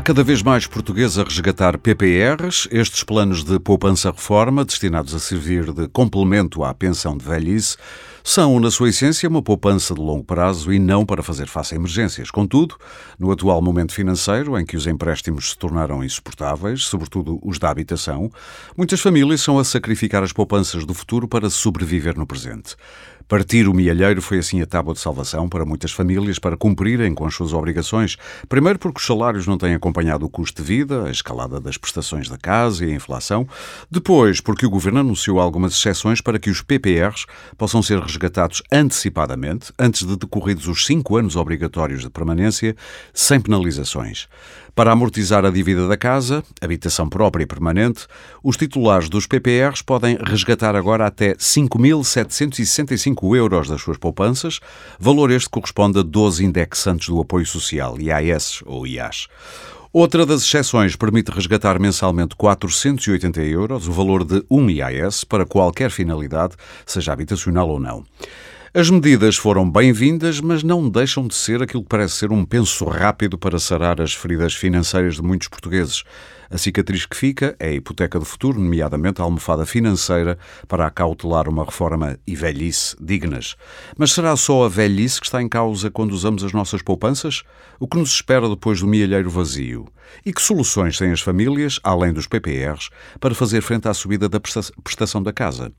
Há cada vez mais portugueses a resgatar PPRs, estes planos de poupança-reforma, destinados a servir de complemento à pensão de velhice, são, na sua essência, uma poupança de longo prazo e não para fazer face a emergências. Contudo, no atual momento financeiro, em que os empréstimos se tornaram insuportáveis, sobretudo os da habitação, muitas famílias são a sacrificar as poupanças do futuro para sobreviver no presente. Partir o mielheiro foi assim a tábua de salvação para muitas famílias para cumprirem com as suas obrigações. Primeiro porque os salários não têm acompanhado o custo de vida, a escalada das prestações da casa e a inflação. Depois porque o governo anunciou algumas exceções para que os PPRs possam ser resgatados antecipadamente, antes de decorridos os cinco anos obrigatórios de permanência, sem penalizações. Para amortizar a dívida da casa, habitação própria e permanente, os titulares dos PPRs podem resgatar agora até 5.765 euros das suas poupanças, valor este corresponde a 12 indexantes do apoio social, IAS ou IAS. Outra das exceções permite resgatar mensalmente 480 euros, o valor de um IAS, para qualquer finalidade, seja habitacional ou não. As medidas foram bem-vindas, mas não deixam de ser aquilo que parece ser um penso rápido para sarar as feridas financeiras de muitos portugueses. A cicatriz que fica é a hipoteca do futuro, nomeadamente a almofada financeira, para acautelar uma reforma e velhice dignas. Mas será só a velhice que está em causa quando usamos as nossas poupanças? O que nos espera depois do milheiro vazio? E que soluções têm as famílias, além dos PPRs, para fazer frente à subida da prestação da casa?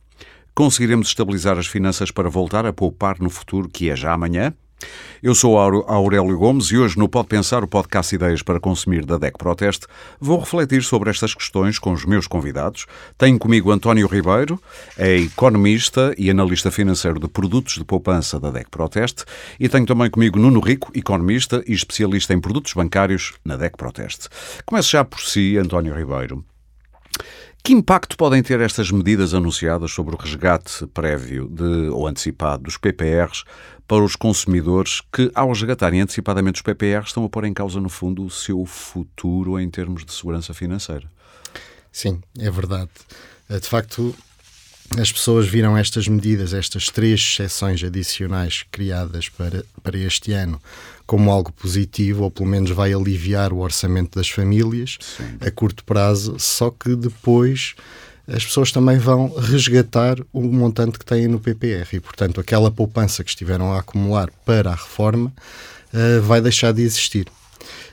Conseguiremos estabilizar as finanças para voltar a poupar no futuro, que é já amanhã? Eu sou Aurélio Gomes e hoje no Pode Pensar, o podcast Ideias para Consumir da DEC Proteste, vou refletir sobre estas questões com os meus convidados. Tenho comigo António Ribeiro, é economista e analista financeiro de produtos de poupança da DEC Proteste, e tenho também comigo Nuno Rico, economista e especialista em produtos bancários na DEC Proteste. Começo já por si, António Ribeiro. Que impacto podem ter estas medidas anunciadas sobre o resgate prévio de, ou antecipado dos PPRs para os consumidores que, ao resgatarem antecipadamente os PPRs, estão a pôr em causa, no fundo, o seu futuro em termos de segurança financeira? Sim, é verdade. Eh, de facto, as pessoas viram estas medidas, estas três exceções adicionais criadas para, para este ano, como algo positivo, ou pelo menos vai aliviar o orçamento das famílias Sim. a curto prazo, só que depois as pessoas também vão resgatar o montante que têm no PPR e, portanto, aquela poupança que estiveram a acumular para a reforma uh, vai deixar de existir.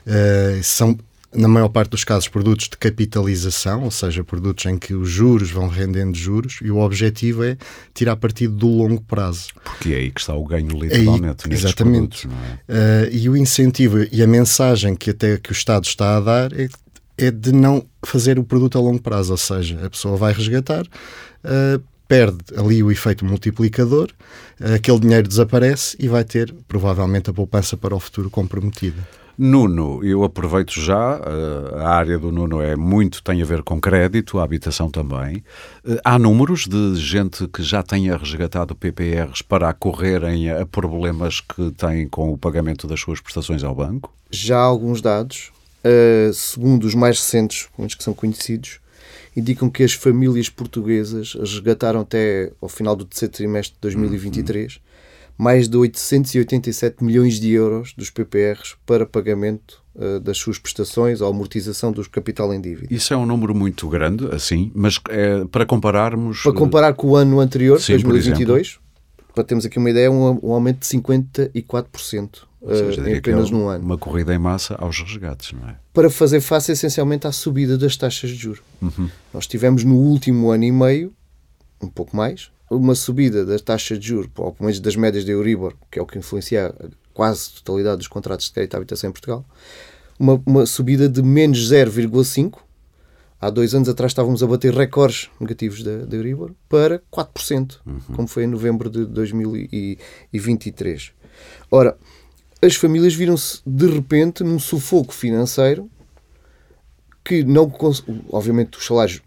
Uh, são na maior parte dos casos, produtos de capitalização, ou seja, produtos em que os juros vão rendendo juros, e o objetivo é tirar partido do longo prazo. Porque é aí que está o ganho, literalmente, aí, Exatamente. Produtos, é? uh, e o incentivo e a mensagem que até que o Estado está a dar é, é de não fazer o produto a longo prazo, ou seja, a pessoa vai resgatar, uh, perde ali o efeito multiplicador, uh, aquele dinheiro desaparece e vai ter, provavelmente, a poupança para o futuro comprometida. Nuno, eu aproveito já, eh, a área do Nuno é muito, tem a ver com crédito, a habitação também. Eh, há números de gente que já tenha resgatado PPRs para acorrerem a problemas que têm com o pagamento das suas prestações ao banco? Já há alguns dados, uh, segundo os mais recentes, os que são conhecidos, indicam que as famílias portuguesas resgataram até ao final do terceiro trimestre de 2023 uhum mais de 887 milhões de euros dos PPRs para pagamento uh, das suas prestações ou amortização do capital em dívida. Isso é um número muito grande, assim, mas é, para compararmos... Para comparar com o ano anterior, Sim, 2022, para termos aqui uma ideia, um, um aumento de 54%. Ou seja, uh, em apenas é num ano. Uma corrida em massa aos resgates, não é? Para fazer face essencialmente à subida das taxas de juros. Uhum. Nós tivemos no último ano e meio, um pouco mais, uma subida das taxas de juros, ou pelo menos das médias da Euribor, que é o que influencia a quase totalidade dos contratos de crédito à habitação em Portugal, uma, uma subida de menos 0,5%. Há dois anos atrás estávamos a bater recordes negativos da, da Euribor para 4%, uhum. como foi em novembro de 2023. Ora, as famílias viram-se de repente num sufoco financeiro que não obviamente os salários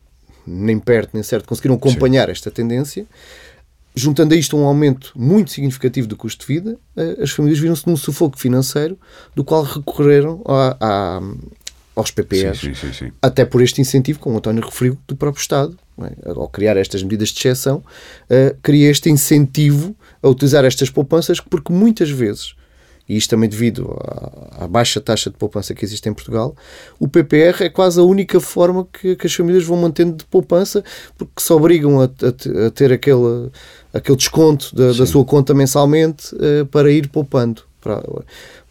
nem perto nem certo conseguiram acompanhar Sim. esta tendência. Juntando a isto um aumento muito significativo do custo de vida, eh, as famílias viram-se num sufoco financeiro do qual recorreram a, a, aos PPRs, sim, sim, sim, até por este incentivo, como o António referiu, do próprio Estado. É? Ao criar estas medidas de exceção, uh, cria este incentivo a utilizar estas poupanças, porque muitas vezes, e isto também devido à, à, baixa taxa de poupança que existe em Portugal, o PPR é quase a única forma que, que as famílias vão mantendo de poupança, porque se obrigam a, a, a ter aquele, aquele desconto da, da sua conta mensalmente uh, para ir poupando. Para,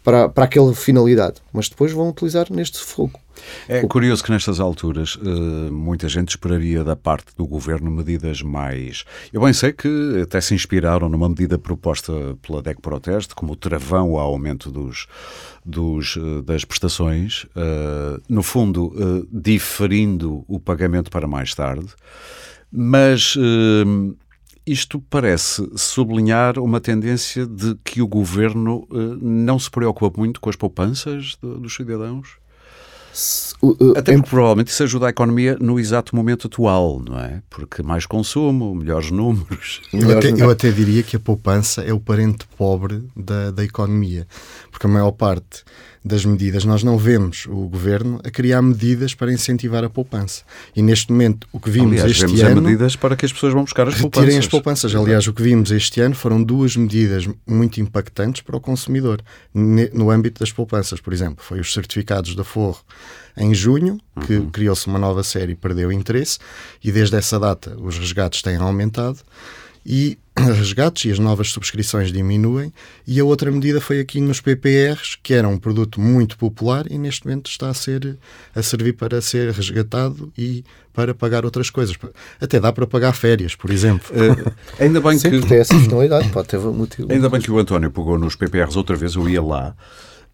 para, para aquela finalidade. Mas depois vão utilizar neste fogo. É curioso que nestas alturas uh, muita gente esperaria da parte do governo medidas mais. Eu bem sei que até se inspiraram numa medida proposta pela DEC Proteste, como o travão ao aumento dos, dos, uh, das prestações, uh, no fundo, diferindo o pagamento para mais tarde. Mas isto parece sublinhar uma tendência de que o governo não se preocupa muito com as poupanças dos cidadãos? Até porque provavelmente isso ajuda a economia no exato momento atual, não é? Porque mais consumo, melhores números. Eu até, eu até diria que a poupança é o parente pobre da, da economia, porque a maior parte das medidas, nós não vemos o governo a criar medidas para incentivar a poupança. E neste momento, o que vimos Aliás, este vemos ano. medidas para que as pessoas vão buscar as poupanças. as poupanças. Aliás, o que vimos este ano foram duas medidas muito impactantes para o consumidor no âmbito das poupanças. Por exemplo, foi os certificados da Forro em junho, que uhum. criou-se uma nova série e perdeu interesse, e desde essa data os resgates têm aumentado e resgates e as novas subscrições diminuem. E a outra medida foi aqui nos PPRs, que era um produto muito popular e neste momento está a ser a servir para ser resgatado e para pagar outras coisas. Até dá para pagar férias, por exemplo. Uh, ainda bem Sim, que tem essa finalidade, pode ter motivo. Ainda bem que o António pegou nos PPRs outra vez, eu ia lá.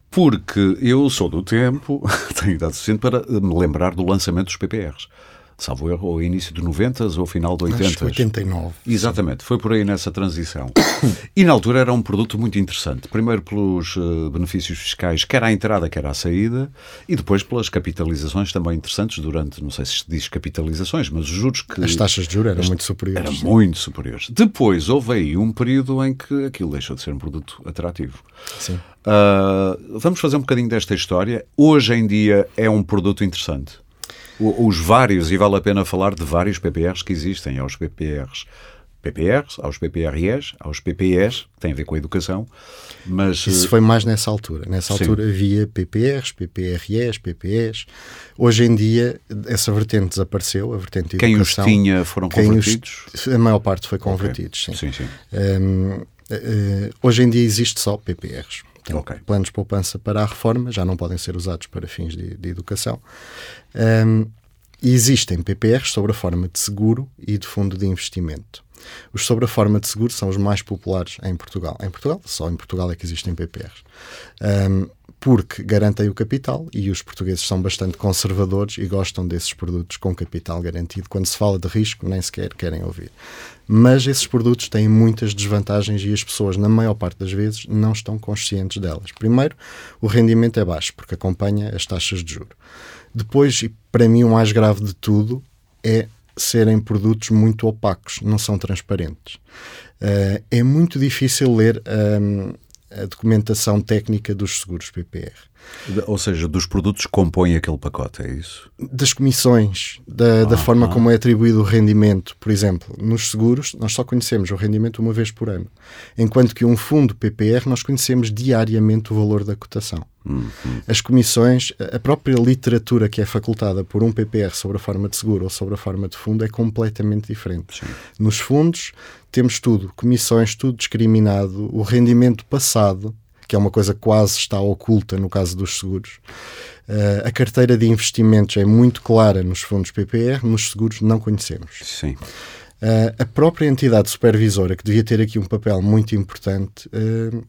Porque eu sou do tempo, tenho idade suficiente para me lembrar do lançamento dos PPRs salvo erro, ao início dos 90 ou final de 80. 89. Exatamente, sim. foi por aí nessa transição. e na altura era um produto muito interessante. Primeiro pelos uh, benefícios fiscais, quer à entrada, quer à saída, e depois pelas capitalizações também interessantes durante, não sei se diz capitalizações, mas os juros que. As taxas de juros eram muito superiores. Eram muito superiores. Depois houve aí um período em que aquilo deixou de ser um produto atrativo. Sim. Uh, vamos fazer um bocadinho desta história. Hoje em dia é um produto interessante os vários, e vale a pena falar de vários PPRs que existem, aos PPRs PPRs, aos PPREs, aos PPEs, que têm a ver com a educação, mas... Isso eh, foi mais nessa altura. Nessa sim. altura havia PPRs, PPREs, PPEs. Hoje em dia essa vertente desapareceu, a vertente de Quem educação. Quem os tinha foram convertidos? Os, a maior parte foi convertidos, okay. sim. sim, sim. Um, uh, eh, hoje em dia existe só PPRs. Okay. Planos de poupança para a reforma já não podem ser usados para fins de, de educação. Um, e existem PPRs sobre a forma de seguro e de fundo de investimento. Os sobre a forma de seguro são os mais populares em Portugal. Em Portugal, só em Portugal é que existem PPRs. Um, porque garantem o capital e os portugueses são bastante conservadores e gostam desses produtos com capital garantido. Quando se fala de risco, nem sequer querem ouvir. Mas esses produtos têm muitas desvantagens e as pessoas, na maior parte das vezes, não estão conscientes delas. Primeiro, o rendimento é baixo, porque acompanha as taxas de juro. Depois, e para mim o mais grave de tudo, é serem produtos muito opacos, não são transparentes. Uh, é muito difícil ler um, a documentação técnica dos seguros PPR. Ou seja, dos produtos que compõem aquele pacote, é isso? Das comissões, da, ah, da forma ah. como é atribuído o rendimento. Por exemplo, nos seguros, nós só conhecemos o rendimento uma vez por ano, enquanto que um fundo PPR nós conhecemos diariamente o valor da cotação. Uhum. As comissões, a própria literatura que é facultada por um PPR sobre a forma de seguro ou sobre a forma de fundo é completamente diferente. Sim. Nos fundos, temos tudo, comissões, tudo discriminado, o rendimento passado que é uma coisa que quase está oculta no caso dos seguros. Uh, a carteira de investimentos é muito clara nos fundos PPR, nos seguros não conhecemos. Sim. Uh, a própria entidade supervisora, que devia ter aqui um papel muito importante, uh,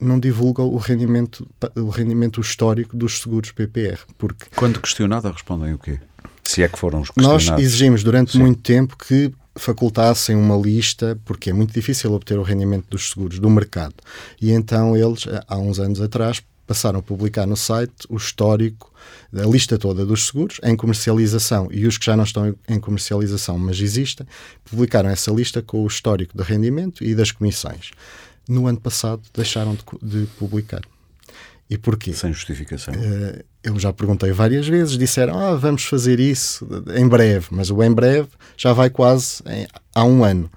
não divulga o rendimento, o rendimento histórico dos seguros PPR. Porque Quando questionada, respondem o quê? Se é que foram os questionados. Nós exigimos durante Sim. muito tempo que facultassem uma lista, porque é muito difícil obter o rendimento dos seguros do mercado. E então eles, há uns anos atrás, passaram a publicar no site o histórico da lista toda dos seguros em comercialização e os que já não estão em comercialização, mas existem, publicaram essa lista com o histórico de rendimento e das comissões. No ano passado deixaram de, de publicar. E porquê? Sem justificação. Uh, eu já perguntei várias vezes, disseram, ah, vamos fazer isso em breve, mas o em breve já vai quase em, há um ano.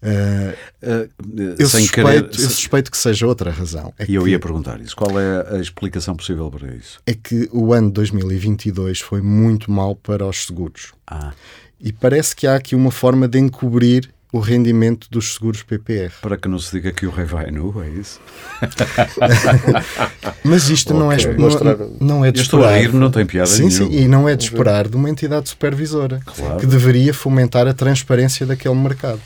Uh, uh, eu, suspeito, querer... eu suspeito que seja outra razão. É e eu ia perguntar isso. Qual é a explicação possível para isso? É que o ano 2022 foi muito mal para os seguros. Ah. E parece que há aqui uma forma de encobrir o rendimento dos seguros PPR. Para que não se diga que o rei vai nu, é isso? Mas isto okay. não, é, não, não é de esperar. Estou a rir, não tem piada sim, nenhuma. Sim, e não é de esperar de uma entidade supervisora claro. que deveria fomentar a transparência daquele mercado.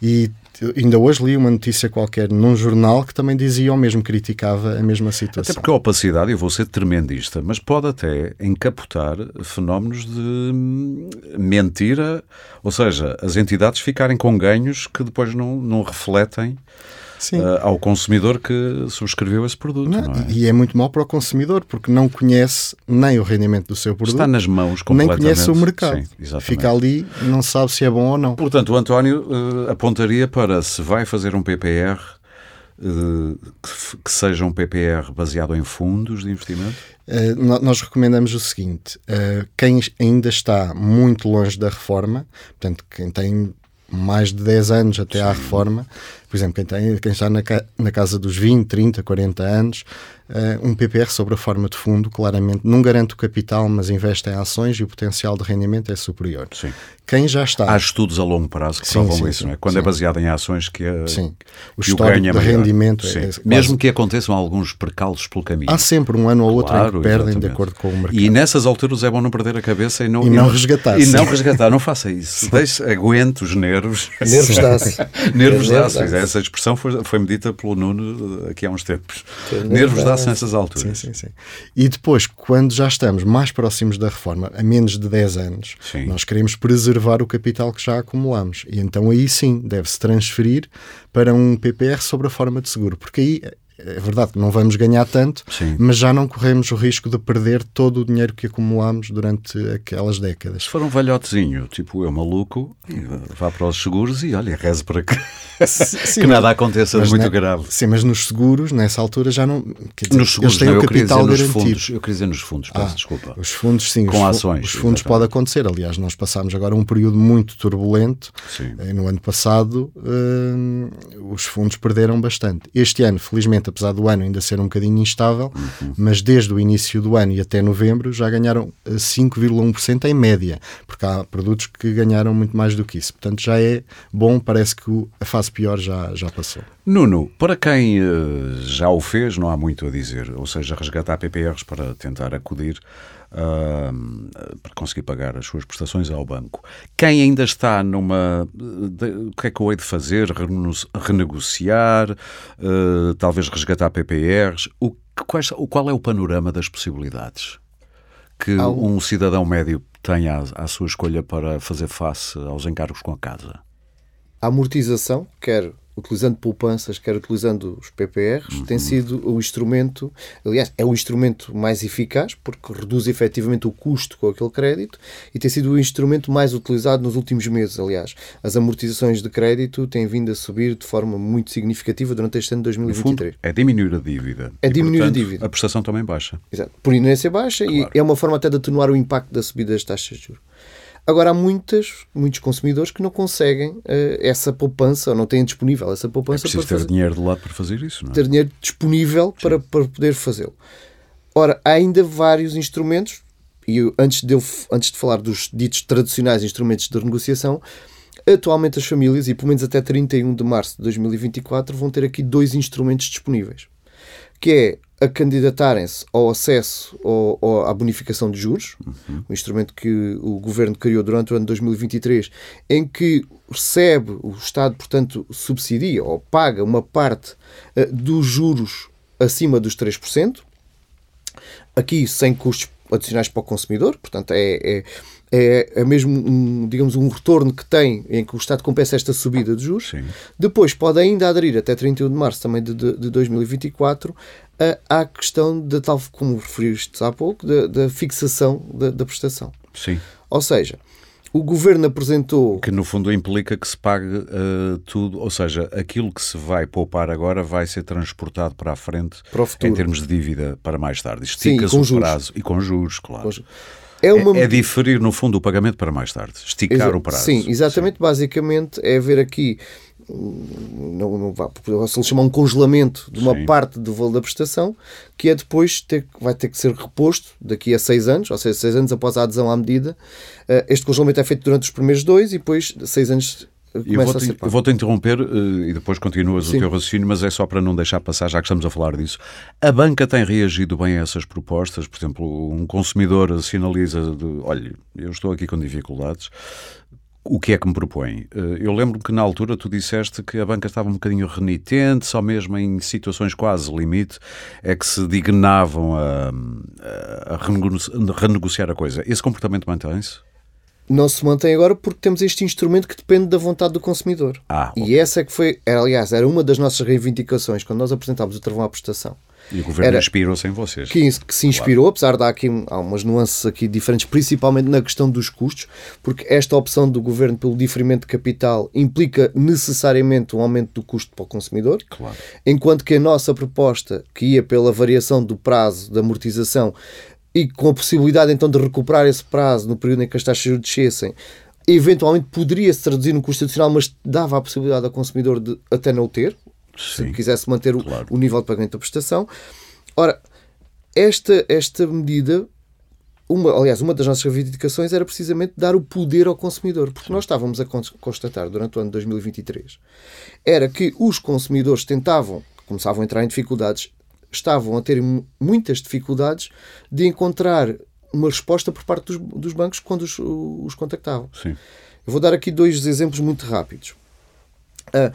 E ainda hoje li uma notícia qualquer num jornal que também dizia ou mesmo criticava a mesma situação. Até porque a opacidade, eu vou ser tremendista, mas pode até encapotar fenómenos de mentira, ou seja, as entidades ficarem com ganhos que depois não, não refletem uh, ao consumidor que subscreveu esse produto. Não, não é? E é muito mal para o consumidor, porque não conhece nem o rendimento do seu produto. Está nas mãos completamente. Nem conhece o mercado. Sim, Fica ali, não sabe se é bom ou não. Portanto, o António uh, apontaria para se vai fazer um PPR uh, que, seja um PPR baseado em fundos de investimento? Nós recomendamos o seguinte: quem ainda está muito longe da reforma, portanto, quem tem mais de 10 anos até à reforma, por exemplo, quem, tem, quem está na, na casa dos 20, 30, 40 anos, uh, um PPR sobre a forma de fundo, claramente, não garante o capital, mas investe em ações e o potencial de rendimento é superior. Sim. Quem já está. Há estudos a longo prazo que sim, provam sim, isso, sim, não é? Quando é baseado em ações que, é, sim. o histórico o de rendimento é, quase... Mesmo que aconteçam alguns percalços pelo caminho. Há sempre um ano ou outro claro, em que perdem exatamente. de acordo com o mercado. E nessas alturas é bom não perder a cabeça e não, e não, resgatar. E não resgatar, não faça isso. Deixe, aguente os nervos. Nervos dá-se. nervos dá-se. Essa expressão foi, foi medita pelo Nuno aqui há uns tempos. Nervos dá-se nessas alturas. Sim, sim, sim. E depois, quando já estamos mais próximos da reforma, a menos de 10 anos, sim. nós queremos preservar o capital que já acumulamos. E então aí sim deve-se transferir para um PPR sobre a forma de seguro, porque aí é verdade que não vamos ganhar tanto, Sim. mas já não corremos o risco de perder todo o dinheiro que acumulámos durante aquelas décadas. Se for um velhotezinho, tipo eu maluco, vá para os seguros e olha, reze para que, sim, que nada aconteça de muito grave. Sim, mas nos seguros, nessa altura, já não. Dizer, nos seguros, eles têm não, o capital garantido. Fundos, eu queria dizer nos fundos, peço ah, desculpa. Os fundos, sim. Com os ações. Os fundos exatamente. pode acontecer. Aliás, nós passámos agora um período muito turbulento. Sim. Eh, no ano passado, uh, os fundos perderam bastante. Este ano, felizmente, apesar do ano ainda ser um bocadinho instável, uhum. mas desde o início do ano e até novembro já ganharam 5,1% eh, em média, porque há produtos que ganharam muito mais do que isso. Portanto, já é bom, parece que a fase pior já, já passou. Nuno, para quem uh, já o fez, não há muito a dizer, ou seja, resgatar PPRs para tentar acudir Uh, para conseguir pagar as suas prestações ao banco. Quem ainda está numa. De, o que é que eu hei de fazer? Renegociar, uh, talvez resgatar PPRs? O, quais, qual é o panorama das possibilidades que um cidadão médio tem à, à sua escolha para fazer face aos encargos com a casa? A amortização, quer utilizando poupanças, quer utilizando os PPRs, uhum. tem sido o instrumento, aliás, é o instrumento mais eficaz, porque reduz efetivamente o custo com aquele crédito e tem sido o instrumento mais utilizado nos últimos meses, aliás. As amortizações de crédito têm vindo a subir de forma muito significativa durante este ano de 2023. Fundo, é diminuir a dívida. É e, diminuir portanto, a dívida. A prestação também baixa. Exato. Por inércia baixa claro. e é uma forma até de atenuar o impacto da subida das taxas de juros. Agora, há muitas, muitos consumidores que não conseguem uh, essa poupança ou não têm disponível essa poupança. É preciso ter dinheiro de lado para fazer isso, não é? Ter dinheiro disponível para, para poder fazê-lo. Ora, há ainda vários instrumentos, e eu, antes, de eu, antes de falar dos ditos tradicionais instrumentos de renegociação, atualmente as famílias, e pelo menos até 31 de março de 2024, vão ter aqui dois instrumentos disponíveis, que é a candidatarem-se ao acesso ao, ao, à bonificação de juros, uhum. um instrumento que o governo criou durante o ano de 2023, em que recebe, o Estado, portanto, subsidia ou paga uma parte uh, dos juros acima dos 3%, aqui sem custos adicionais para o consumidor, portanto, é, é é, é mesmo um, digamos, um retorno que tem em que o Estado compensa esta subida de juros. Sim. Depois pode ainda aderir até 31 de março também de, de, de 2024 a, à questão da tal, como referiste há pouco, da, da fixação da, da prestação. Sim. Ou seja, o governo apresentou. Que no fundo implica que se pague uh, tudo, ou seja, aquilo que se vai poupar agora vai ser transportado para a frente para em termos de dívida para mais tarde. Estica-se o prazo e com juros, claro. Com É, uma... é, é diferir, no fundo, o pagamento para mais tarde, esticar Exa o prazo. Sim, exatamente. Sim. Basicamente é ver aqui não, não vá, se lhe chamar um congelamento de uma Sim. parte do valor da prestação, que é depois ter, vai ter que ser reposto daqui a seis anos, ou seja, seis anos após a adesão à medida. Eh, este congelamento é feito durante os primeiros dois e depois seis anos eu vou-te vou interromper uh, e depois continuas Sim. o teu raciocínio, mas é só para não deixar passar, já que estamos a falar disso. A banca tem reagido bem a essas propostas? Por exemplo, um consumidor sinaliza de, olha, eu estou aqui com dificuldades, o que é que me propõe? Eh, eu lembro que na altura tu disseste que a banca estava um bocadinho renitente, só mesmo em situações quase limite, é que se dignavam a, a renegociar a coisa. Esse comportamento mantém-se? Não se mantém agora porque temos este instrumento que depende da vontade do consumidor. Ah, e essa é que foi, aliás, era uma das nossas reivindicações quando nós apresentámos o travão à prestação. E o governo inspirou-se em vocês. Que, que se inspirou, claro. apesar de há aqui há umas nuances aqui diferentes, principalmente na questão dos custos, porque esta opção do governo pelo diferimento de capital implica necessariamente um aumento do custo para o consumidor, claro. enquanto que a nossa proposta, que ia pela variação do prazo de amortização e com a possibilidade então de recuperar esse prazo no período em que as taxas descessem, eventualmente poderia se traduzir no custo adicional, mas dava a possibilidade ao consumidor de até não o ter, Sim, se quisesse manter claro. o, o, nível de pagamento da prestação. Ora, esta, esta medida, uma, aliás, uma das nossas reivindicações era precisamente dar o poder ao consumidor, porque nós estávamos a constatar durante o ano de 2023 era que os consumidores tentavam, começavam a entrar em dificuldades, estavam a ter muitas dificuldades de encontrar uma resposta por parte dos, dos bancos quando os, os contactavam. Sim. Eu vou dar aqui dois exemplos muito rápidos. Uh,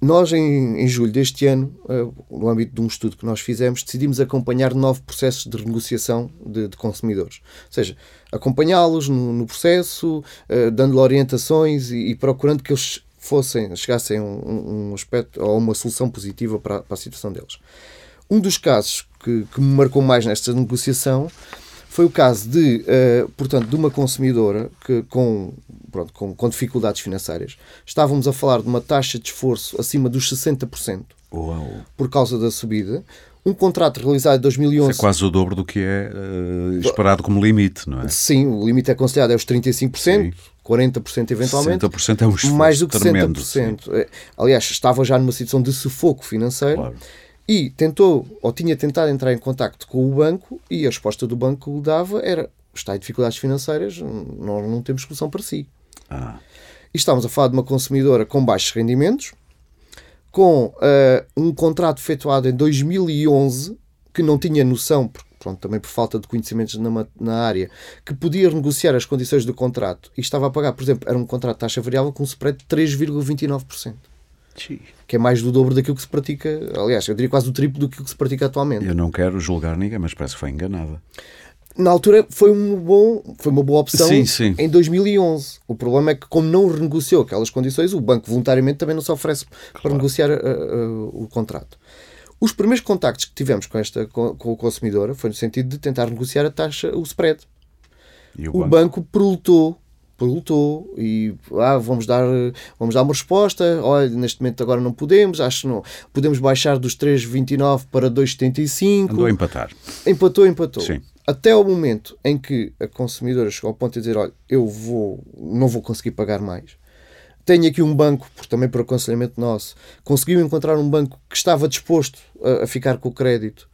nós, em, em, julho deste ano, uh, no âmbito de um estudo que nós fizemos, decidimos acompanhar nove processos de renegociação de, de consumidores. Ou seja, acompanhá-los no, no, processo, uh, dando-lhe orientações e, e, procurando que eles fossem, chegassem a um, um aspecto ou uma solução positiva para, para, a situação deles. Um dos casos que, que me marcou mais nesta negociação foi o caso de, uh, portanto, de uma consumidora que, com, pronto, com, com, dificuldades financeiras. Estávamos a falar de uma taxa de esforço acima dos 60% Uau. por causa da subida. Um contrato realizado em 2011... Isso é quase o dobro do que é uh, esperado como limite, não é? Sim, o limite é considerado é os 35%. Sim. 40% eventualmente. 60% é um esforço Mais do que tremendo, 60%. Sim. É, aliás, estava já numa situação de sufoco financeiro. Claro e tentou ou tinha tentado entrar em contacto com o banco e a resposta do banco que lhe dava era está em dificuldades financeiras, nós não temos solução para si. Ah. E estamos a falar de uma consumidora com baixos rendimentos, com uh, um contrato efetuado em 2011 que não tinha noção, pronto, também por falta de conhecimentos na, na área, que podia negociar as condições do contrato e estava a pagar, por exemplo, era um contrato de taxa variável com um spread de 3,29%. Que é mais do dobro daquilo que se pratica, aliás, eu diria quase o triplo do que se pratica atualmente. Eu não quero julgar ninguém, mas parece que foi enganada. Na altura foi, um bom, foi uma boa opção sim, sim. em 2011. O problema é que, como não renegociou aquelas condições, o banco voluntariamente também não se oferece claro. para negociar uh, uh, o contrato. Os primeiros contactos que tivemos com, esta, com, com o consumidor foi no sentido de tentar negociar a taxa, o spread. o, o banco? banco perlutou perguntou e ah, vamos dar vamos dar uma resposta. Olha neste momento agora não podemos acho que não podemos baixar dos 3,29 para 2,75 andou a empatar. Empatou empatou. Sim. até o momento em que a consumidora chegou ao ponto de dizer olha eu vou não vou conseguir pagar mais. Tenho aqui um banco, por, também por aconselhamento nosso, conseguiu encontrar um banco que estava disposto a, a ficar com o crédito.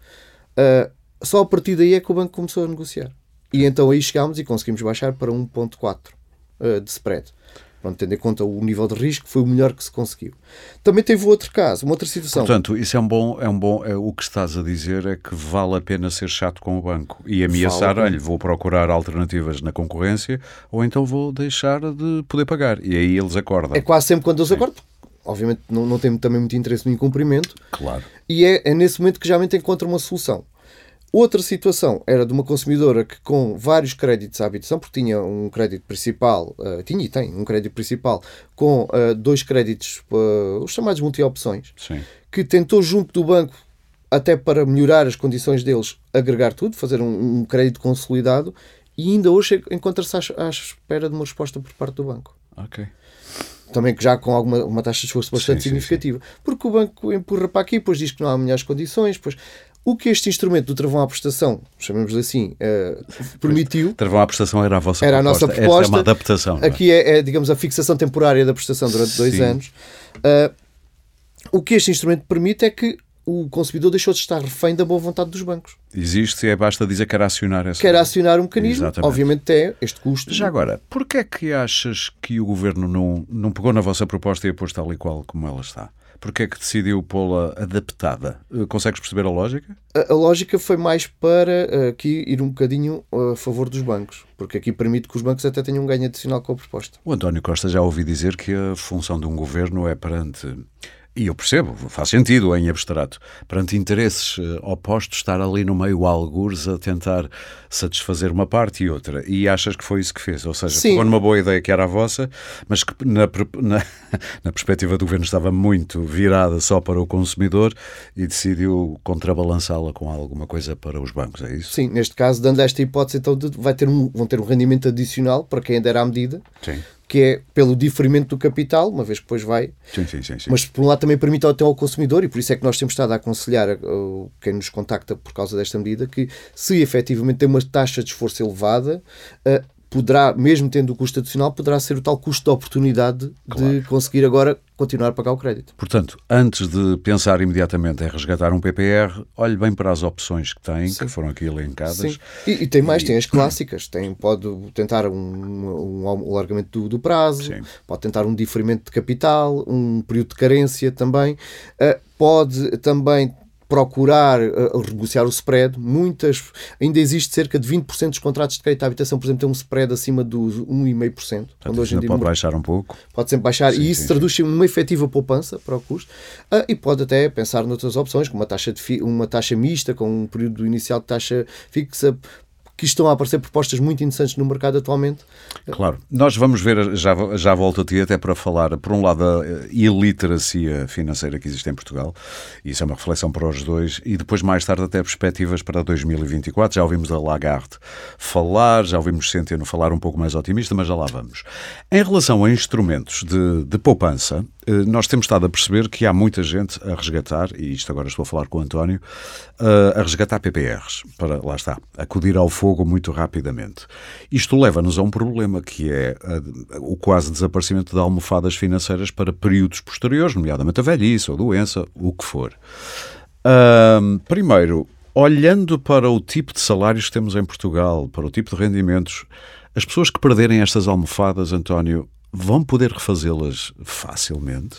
Uh, só a partir daí é que o banco começou a negociar. E então aí chegámos e conseguimos baixar para 1.4 uh, de spread. Pronto, tendo em conta o nível de risco, foi o melhor que se conseguiu. Também teve outro caso, uma outra situação. Portanto, isso é um bom, é um bom, é, o que estás a dizer é que vale a pena ser chato com o banco e ameaçar, vale olha, vou procurar alternativas na concorrência ou então vou deixar de poder pagar. E aí eles acordam. É quase sempre quando eles Sim. acordam, obviamente não, não tem também muito interesse no incumprimento. Claro. E é, é nesse momento que geralmente encontra uma solução. Outra situação era de uma consumidora que, com vários créditos à habitação, porque tinha um crédito principal, uh, tinha e tem um crédito principal, com uh, dois créditos, uh, os chamados multi-opções, que tentou, junto do banco, até para melhorar as condições deles, agregar tudo, fazer um, um crédito consolidado, e ainda hoje encontra-se à, à, espera de uma resposta por parte do banco. Ok também já com alguma uma taxa de esforço bastante sim, significativa. Sim, sim. Porque o banco empurra para aqui, depois diz que não há melhores condições, depois O que este instrumento do travão à prestação, chamemos-lhe assim, uh, permitiu. Travão à prestação era a vossa era proposta. a nossa proposta. Esta é uma adaptação. É? Aqui é, é, digamos, a fixação temporária da prestação durante dois Sim. anos. Uh, o que este instrumento permite é que o consumidor deixou de estar refém da boa vontade dos bancos. Existe e é basta dizer que quer acionar essa... Quer acionar um mecanismo, Exatamente. obviamente tem este custo. Já agora, porquê é que achas que o Governo não, não pegou na vossa proposta e a pôs tal e qual como ela está? Porquê é que decidiu pô-la adaptada? Eh, consegues perceber a lógica? A, a, lógica foi mais para uh, aqui ir um bocadinho a favor dos bancos, porque aqui permite que os bancos até tenham um ganho adicional com a proposta. O António Costa já ouvi dizer que a função de um governo é perante e eu percebo, faz sentido em abstrato, perante interesses uh, opostos, estar ali no meio algures a tentar satisfazer uma parte e outra. E achas que foi isso que fez? Ou seja, Sim. pegou numa boa ideia que era a vossa, mas que na, na, na perspectiva do governo estava muito virada só para o consumidor e decidiu contrabalançá-la com alguma coisa para os bancos, é isso? Sim, neste caso, dando esta hipótese, então vai ter um, vão ter um rendimento adicional para quem der à medida. Sim que é pelo diferimento do capital, uma vez que depois vai. Sim, sim, sim, sim. Mas por um lado também permite até ao consumidor, e por isso é que nós temos estado a aconselhar uh, quem nos contacta por causa desta medida, que se efetivamente tem uma taxa de esforço elevada, uh, poderá, mesmo tendo o custo adicional, poderá ser o tal custo de oportunidade claro. de conseguir agora continuar a pagar o crédito. Portanto, antes de pensar imediatamente em resgatar um PPR, olhe bem para as opções que tem, Sim. que foram aqui elencadas. Sim. E, e tem mais, e... tem as clássicas. Tem, pode tentar um, um alargamento do, do prazo, Sim. pode tentar um diferimento de capital, um período de carência também. Uh, pode também procurar uh, renegociar o spread. Muitas, ainda existe cerca de 20% dos contratos de crédito à habitação, por exemplo, tem um spread acima dos 1,5%. Quando hoje em dia pode baixar um pouco. Pode sempre baixar sim, e isso sim, traduz-se em uma efetiva poupança para o custo. Uh, e pode até pensar noutras opções, como uma taxa, de uma taxa mista, com um período inicial de taxa fixa, que estão a aparecer propostas muito interessantes no mercado atualmente. Claro. Nós vamos ver, já, já volto a ti até para falar, por um lado, da iliteracia financeira que existe em Portugal, isso é uma reflexão para os dois, e depois, mais tarde, até perspectivas para 2024. Já ouvimos a Lagarde falar, já ouvimos Centeno falar um pouco mais otimista, mas já lá vamos. Em relação a instrumentos de, de poupança, nós temos estado a perceber que há muita gente a resgatar, e isto agora estou a falar com o António, eh, a resgatar PPRs, para, lá está, acudir ao fogo muito rapidamente. Isto leva-nos a um problema que é eh, o quase desaparecimento de almofadas financeiras para períodos posteriores, nomeadamente a velhice ou doença, o que for. primeiro, olhando para o tipo de salários que temos em Portugal, para o tipo de rendimentos, as pessoas que perderem estas almofadas, António, vão poder refazê-las facilmente?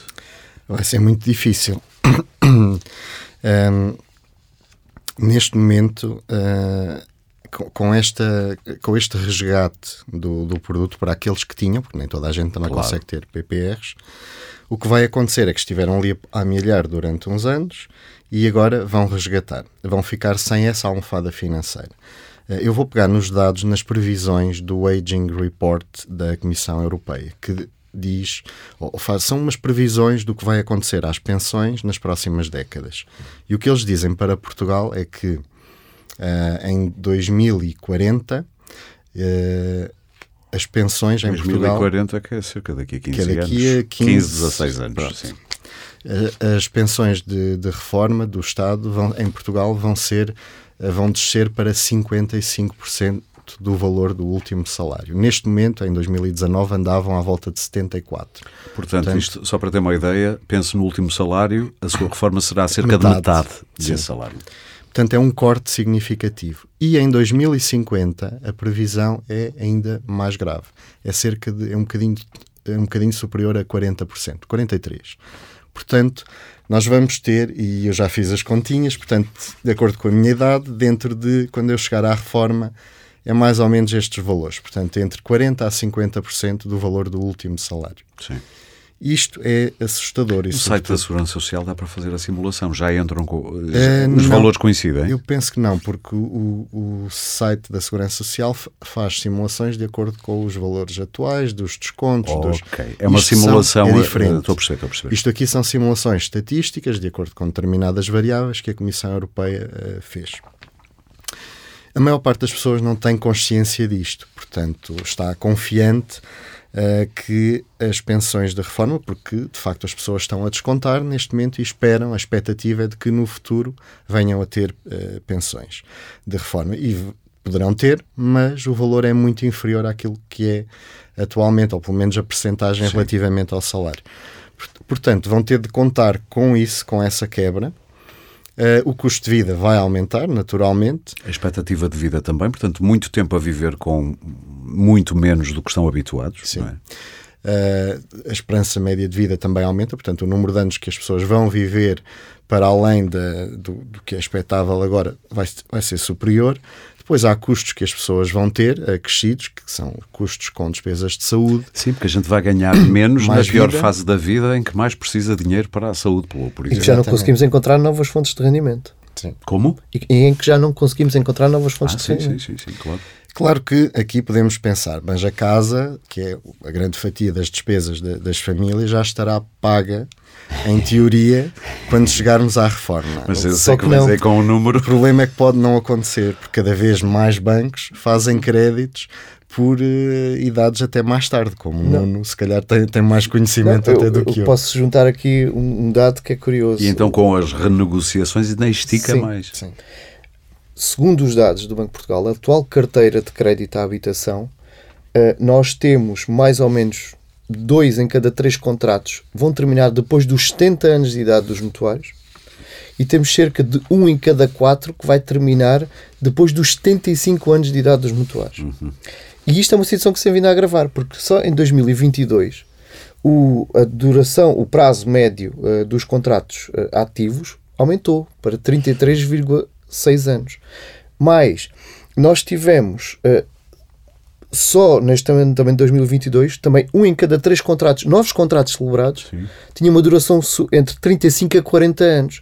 Vai ser muito difícil. um, neste momento, uh, com, com, esta, com este resgate do, do produto para aqueles que tinham, porque nem toda a gente também claro. consegue ter PPRs, o que vai acontecer é que estiveram ali a milhar durante uns anos e agora vão resgatar, vão ficar sem essa almofada financeira. Eh, eu vou pegar nos dados, nas previsões do Aging Report da Comissão Europeia, que diz, ou faz, são umas previsões do que vai acontecer às pensões nas próximas décadas. E o que eles dizem para Portugal é que uh, em 2040 uh, as pensões em 2040, Portugal... 2040 que é cerca daqui a 15 que é daqui anos. A 15, 15 16 anos, sim. As pensões de, de reforma do Estado vão, em Portugal vão ser vão descer para 55% do valor do último salário. Neste momento, em 2019, andavam à volta de 74. Portanto, Portanto isto, só para ter uma ideia, pense no último salário, a sua reforma será cerca metade, de metade desse salário. Portanto, é um corte significativo. E em 2050, a previsão é ainda mais grave. É cerca de, é um bocadinho, é um bocadinho superior a 40%, 43%. Portanto, nós vamos ter, e eu já fiz as continhas, portanto, de acordo com a minha idade, dentro de quando eu chegar à reforma, é mais ou menos estes valores. Portanto, entre 40% a 50% do valor do último salário. Sim. Isto é assustador. No site da Segurança Social dá para fazer a simulação. Já entram com. Uh, os não, valores coincidem? Eu penso que não, porque o, o site da Segurança Social faz simulações de acordo com os valores atuais, dos descontos. Oh, dos... Ok. É uma Isto simulação são, é diferente. Estou a perceber, estou a perceber. Isto aqui são simulações estatísticas de acordo com determinadas variáveis que a Comissão Europeia uh, fez. A maior parte das pessoas não tem consciência disto, portanto, está confiante uh, que as pensões de reforma, porque de facto as pessoas estão a descontar neste momento e esperam, a expectativa é de que no futuro venham a ter uh, pensões de reforma. E poderão ter, mas o valor é muito inferior àquilo que é atualmente, ou pelo menos a percentagem Sim. relativamente ao salário. Portanto, vão ter de contar com isso, com essa quebra. Uh, o custo de vida vai aumentar, naturalmente. A expectativa de vida também, portanto, muito tempo a viver com muito menos do que estão habituados. Sim. Uh, a esperança média de vida também aumenta, portanto, o número de anos que as pessoas vão viver para além do, do, que é expectável agora vai, vai ser superior. Depois há custos que as pessoas vão ter acrescidos, que são custos com despesas de saúde. Sim, porque a gente vai ganhar menos na pior vida. fase da vida em que mais precisa de dinheiro para a saúde, por exemplo. E que já não conseguimos encontrar novas fontes de rendimento. Sim. Como? E em que já não conseguimos encontrar novas fontes ah, de sim, rendimento. Sim, sim, sim, claro. Claro que aqui podemos pensar, mas a casa, que é a grande fatia das despesas de, das famílias, já estará paga, em teoria, quando chegarmos à reforma. Mas eu Só que, que não. com o número. O problema é que pode não acontecer, porque cada vez mais bancos fazem créditos por uh, idades até mais tarde, como não. o Nuno se calhar tem, tem mais conhecimento não, até eu, do que eu. Eu posso juntar aqui um, um, dado que é curioso. E então com as renegociações ainda estica sim, mais. Sim. Segundo os dados do Banco de Portugal, a atual carteira de crédito à habitação, uh, nós temos mais ou menos dois em cada três contratos vão terminar depois dos 70 anos de idade dos mutuários e temos cerca de um em cada quatro que vai terminar depois dos 75 anos de idade dos mutuários. Uhum. E isto é uma situação que se vindo a agravar, porque só em 2022 o, a duração, o prazo médio uh, dos contratos uh, ativos aumentou para 33,6 anos. Mas nós tivemos uh, só neste ano também 2022, também um em cada três contratos, novos contratos celebrados, Sim. tinha uma duração entre 35 a 40 anos.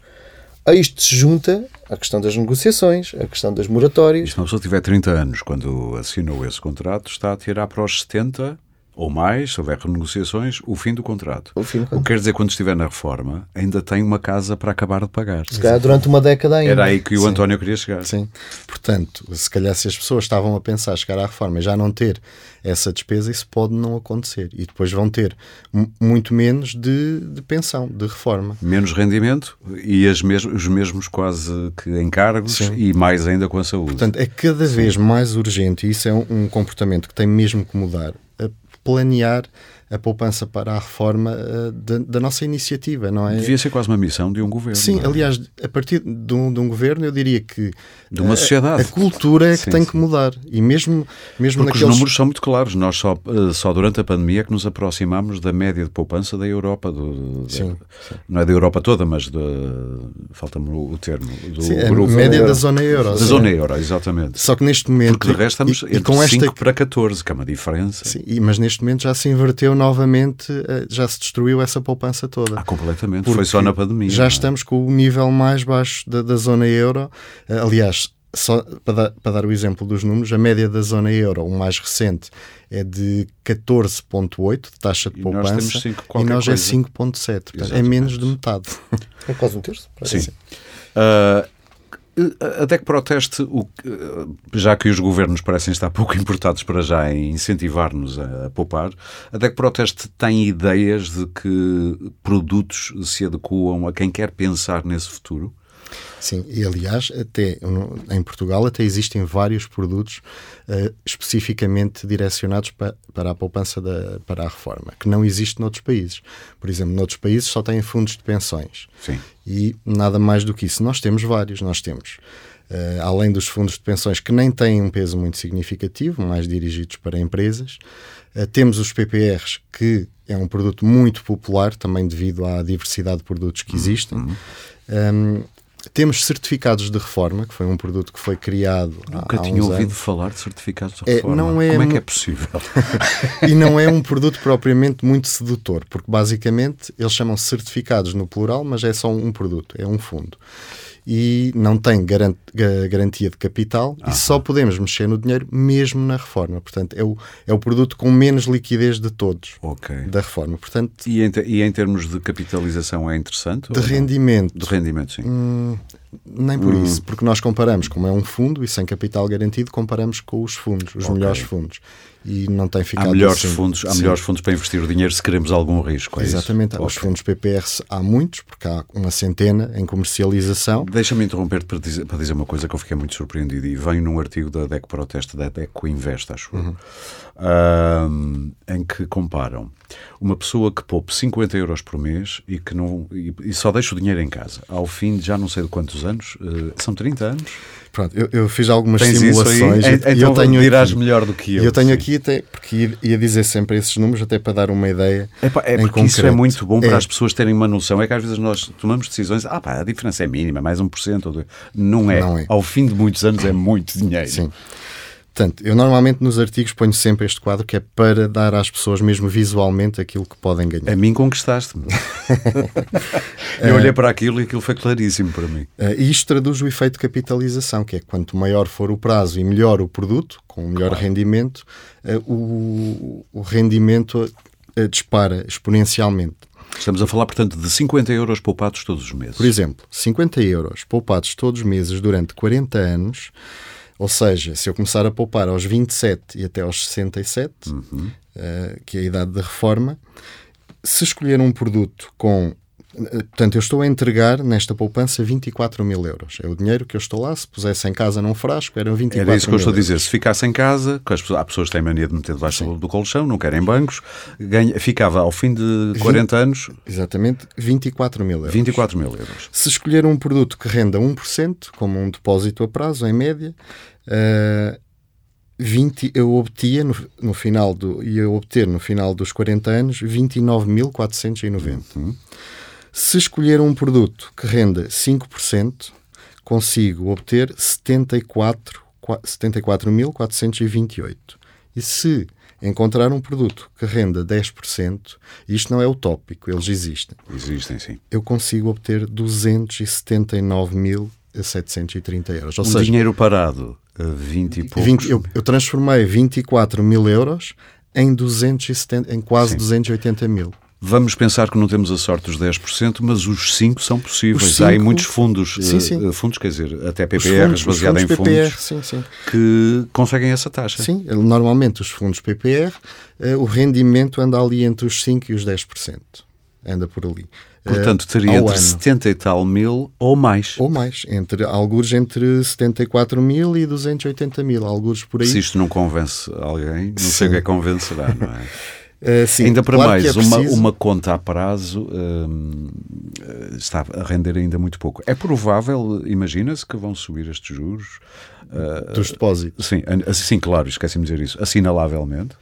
A isto se junta a questão das negociações, a questão das moratórias. E se uma pessoa tiver 30 anos quando assinou esse contrato, está a tirar para os 70 ou mais, se houver renegociações, o fim do contrato. O, fim do contrato. o que quer dizer, quando estiver na reforma, ainda tem uma casa para acabar de pagar. Se calhar durante uma década ainda. Era aí que o Sim. António queria chegar. Sim. Portanto, se calhar se as pessoas estavam a pensar chegar à reforma e já não ter essa despesa, isso pode não acontecer. E depois vão ter muito menos de, de pensão, de reforma. Menos rendimento e as mes os mesmos quase que encargos Sim. e mais ainda com a saúde. Portanto, é cada vez mais urgente, e isso é um, um comportamento que tem mesmo que mudar, planear a poupança para a reforma uh, da, da, nossa iniciativa, não é? Devia ser quase uma missão de um governo. Sim, é? aliás, a partir de um, de um, governo, eu diria que de uma sociedade. A, a cultura é que sim, tem sim. que mudar e mesmo mesmo Porque naqueles... os números são muito claros. Nós só uh, só durante a pandemia é que nos aproximamos da média de poupança da Europa, do, da, sim, não é da Europa toda, mas falta-me o termo do sim, grupo, a média da zona euro. Da zona euro, exatamente. Só que neste momento porque de resto estamos e, e com 5 esta... para 14, que é uma diferença. Sim, mas neste momento já se inverteu novamente, eh, já se destruiu essa poupança toda. Ah, completamente. Foi só na pandemia. Já é? estamos com o nível mais baixo da, da zona euro. Eh, aliás, só para dar, para dar, o exemplo dos números, a média da zona euro, o mais recente, é de 14,8 de taxa de e poupança nós e nós é 5,7. É menos de metade. É quase um terço. Sim. Uh, até que proteste, o, já que os governos parecem estar pouco importados para já em incentivar-nos a, a poupar, até que proteste tem ideias de que produtos se adequam a quem quer pensar nesse futuro? Sim, e aliás, até em Portugal até existem vários produtos uh, especificamente direcionados para, para a poupança da, para a reforma, que não existe noutros países. Por exemplo, noutros países só têm fundos de pensões. Sim. E nada mais do que isso. Nós temos vários, nós temos. Uh, além dos fundos de pensões que nem têm um peso muito significativo, mais dirigidos para empresas, uh, temos os PPRs, que é um produto muito popular, também devido à diversidade de produtos que uhum. existem. Uhum. Um, temos certificados de reforma, que foi um produto que foi criado Nunca há, tinha ouvido anos. falar de certificados de reforma. É, não é Como é que é possível? e não é um produto propriamente muito sedutor, porque basicamente eles chamam certificados no plural, mas é só um produto, é um fundo e não tem garant, garantia de capital ah, e só podemos mexer no dinheiro mesmo na reforma. Portanto, é o, é o produto com menos liquidez de todos okay. da reforma. Portanto, e, em, e em termos de capitalização é interessante? De rendimento. De rendimento, sim. Hum, Nem por hum. isso, porque nós comparamos, como é um fundo e sem capital garantido, comparamos com os fundos, os okay. melhores fundos e não tem ficado há melhores assim. fundos Há melhores fundos para investir o dinheiro se queremos algum risco. É Exatamente. Isso? Os okay. fundos PPR há muitos, porque há uma centena em comercialização. Deixa-me interromper para dizer, para dizer uma coisa que eu fiquei muito surpreendido e vem num artigo da DEC Protesta, da DEC Invest, acho uhum. uh, em que comparam uma pessoa que poupe 50 euros por mês e que não e, e, só deixa o dinheiro em casa ao fim de já não sei de quantos anos, uh, são 30 anos. Pronto, eu, eu fiz algumas Tens simulações e então eu tenho dirás aqui, melhor do que eu. Eu tenho sim. aqui até, porque ia, dizer sempre esses números, até para dar uma ideia. É, pá, é porque concreto. isso é muito bom para é. as pessoas terem uma noção. É que às vezes nós tomamos decisões, ah pá, a diferença é mínima, mais 1% ou 2%. Não é. Não é. Ao fim de muitos anos é muito dinheiro. Sim. Portanto, eu normalmente nos artigos ponho sempre este quadro que é para dar às pessoas mesmo visualmente aquilo que podem ganhar. A mim conquistaste-me. eu olhei para aquilo e aquilo foi claríssimo para mim. Uh, e isto traduz o efeito de capitalização, que é quanto maior for o prazo e melhor o produto, com um melhor claro. rendimento, uh, o, o, rendimento dispara exponencialmente. Estamos a falar, portanto, de 50 euros poupados todos os meses. Por exemplo, 50 euros poupados todos os meses durante 40 anos ou seja, se eu começar a poupar aos 27 e até aos 67, uhum. uh, que é a idade da reforma, se escolher um produto com Portanto, eu estou a entregar nesta poupança 24 mil euros. É o dinheiro que eu estou lá. Se pusesse em casa num frasco, eram 24 mil Era isso que eu estou a dizer. Se ficasse em casa, há pessoas que têm mania de meter debaixo Sim. do colchão, não querem bancos, ganha, ficava ao fim de 40 20, anos. Exatamente, 24 mil euros. 24 mil euros. Se escolher um produto que renda 1%, como um depósito a prazo, em média. Uh, 20, eu obtia no, no final do ia obter no final dos 40 anos 29.490. Uhum. Se escolher um produto que renda 5%, consigo obter 74, 74.428. E se encontrar um produto que renda 10%, isto não é utópico, eles existem. Existem, sim. Eu consigo obter 279.730 euros. Ou um seja, dinheiro parado, 20 e poucos. 20, eu, eu transformei 24 mil euros em, 270, em quase sim. 280 mil. Vamos pensar que não temos a sorte dos 10%, mas os 5 são possíveis. Cinco... Há aí muitos fundos, sim, sim. Uh, fundos, quer dizer, até PPRs, baseados em fundos, sim, sim. que conseguem essa taxa. Sim, normalmente os fundos PPR, uh, o rendimento anda ali entre os 5% e os 10%. Anda por ali. Portanto, teria entre ano. 70 e tal mil ou mais. Ou mais. Entre, alguns entre 74 mil e 280 mil, alguns por aí. Se isto não convence alguém, não sei o que é convencerá, não é? Uh, sim, ainda para claro mais, é uma, uma conta a prazo uh, está a render ainda muito pouco. É provável, imagina-se, que vão subir estes juros? Uh, Dos depósitos? Sim, sim, claro, esqueci-me de dizer isso. Assinalavelmente?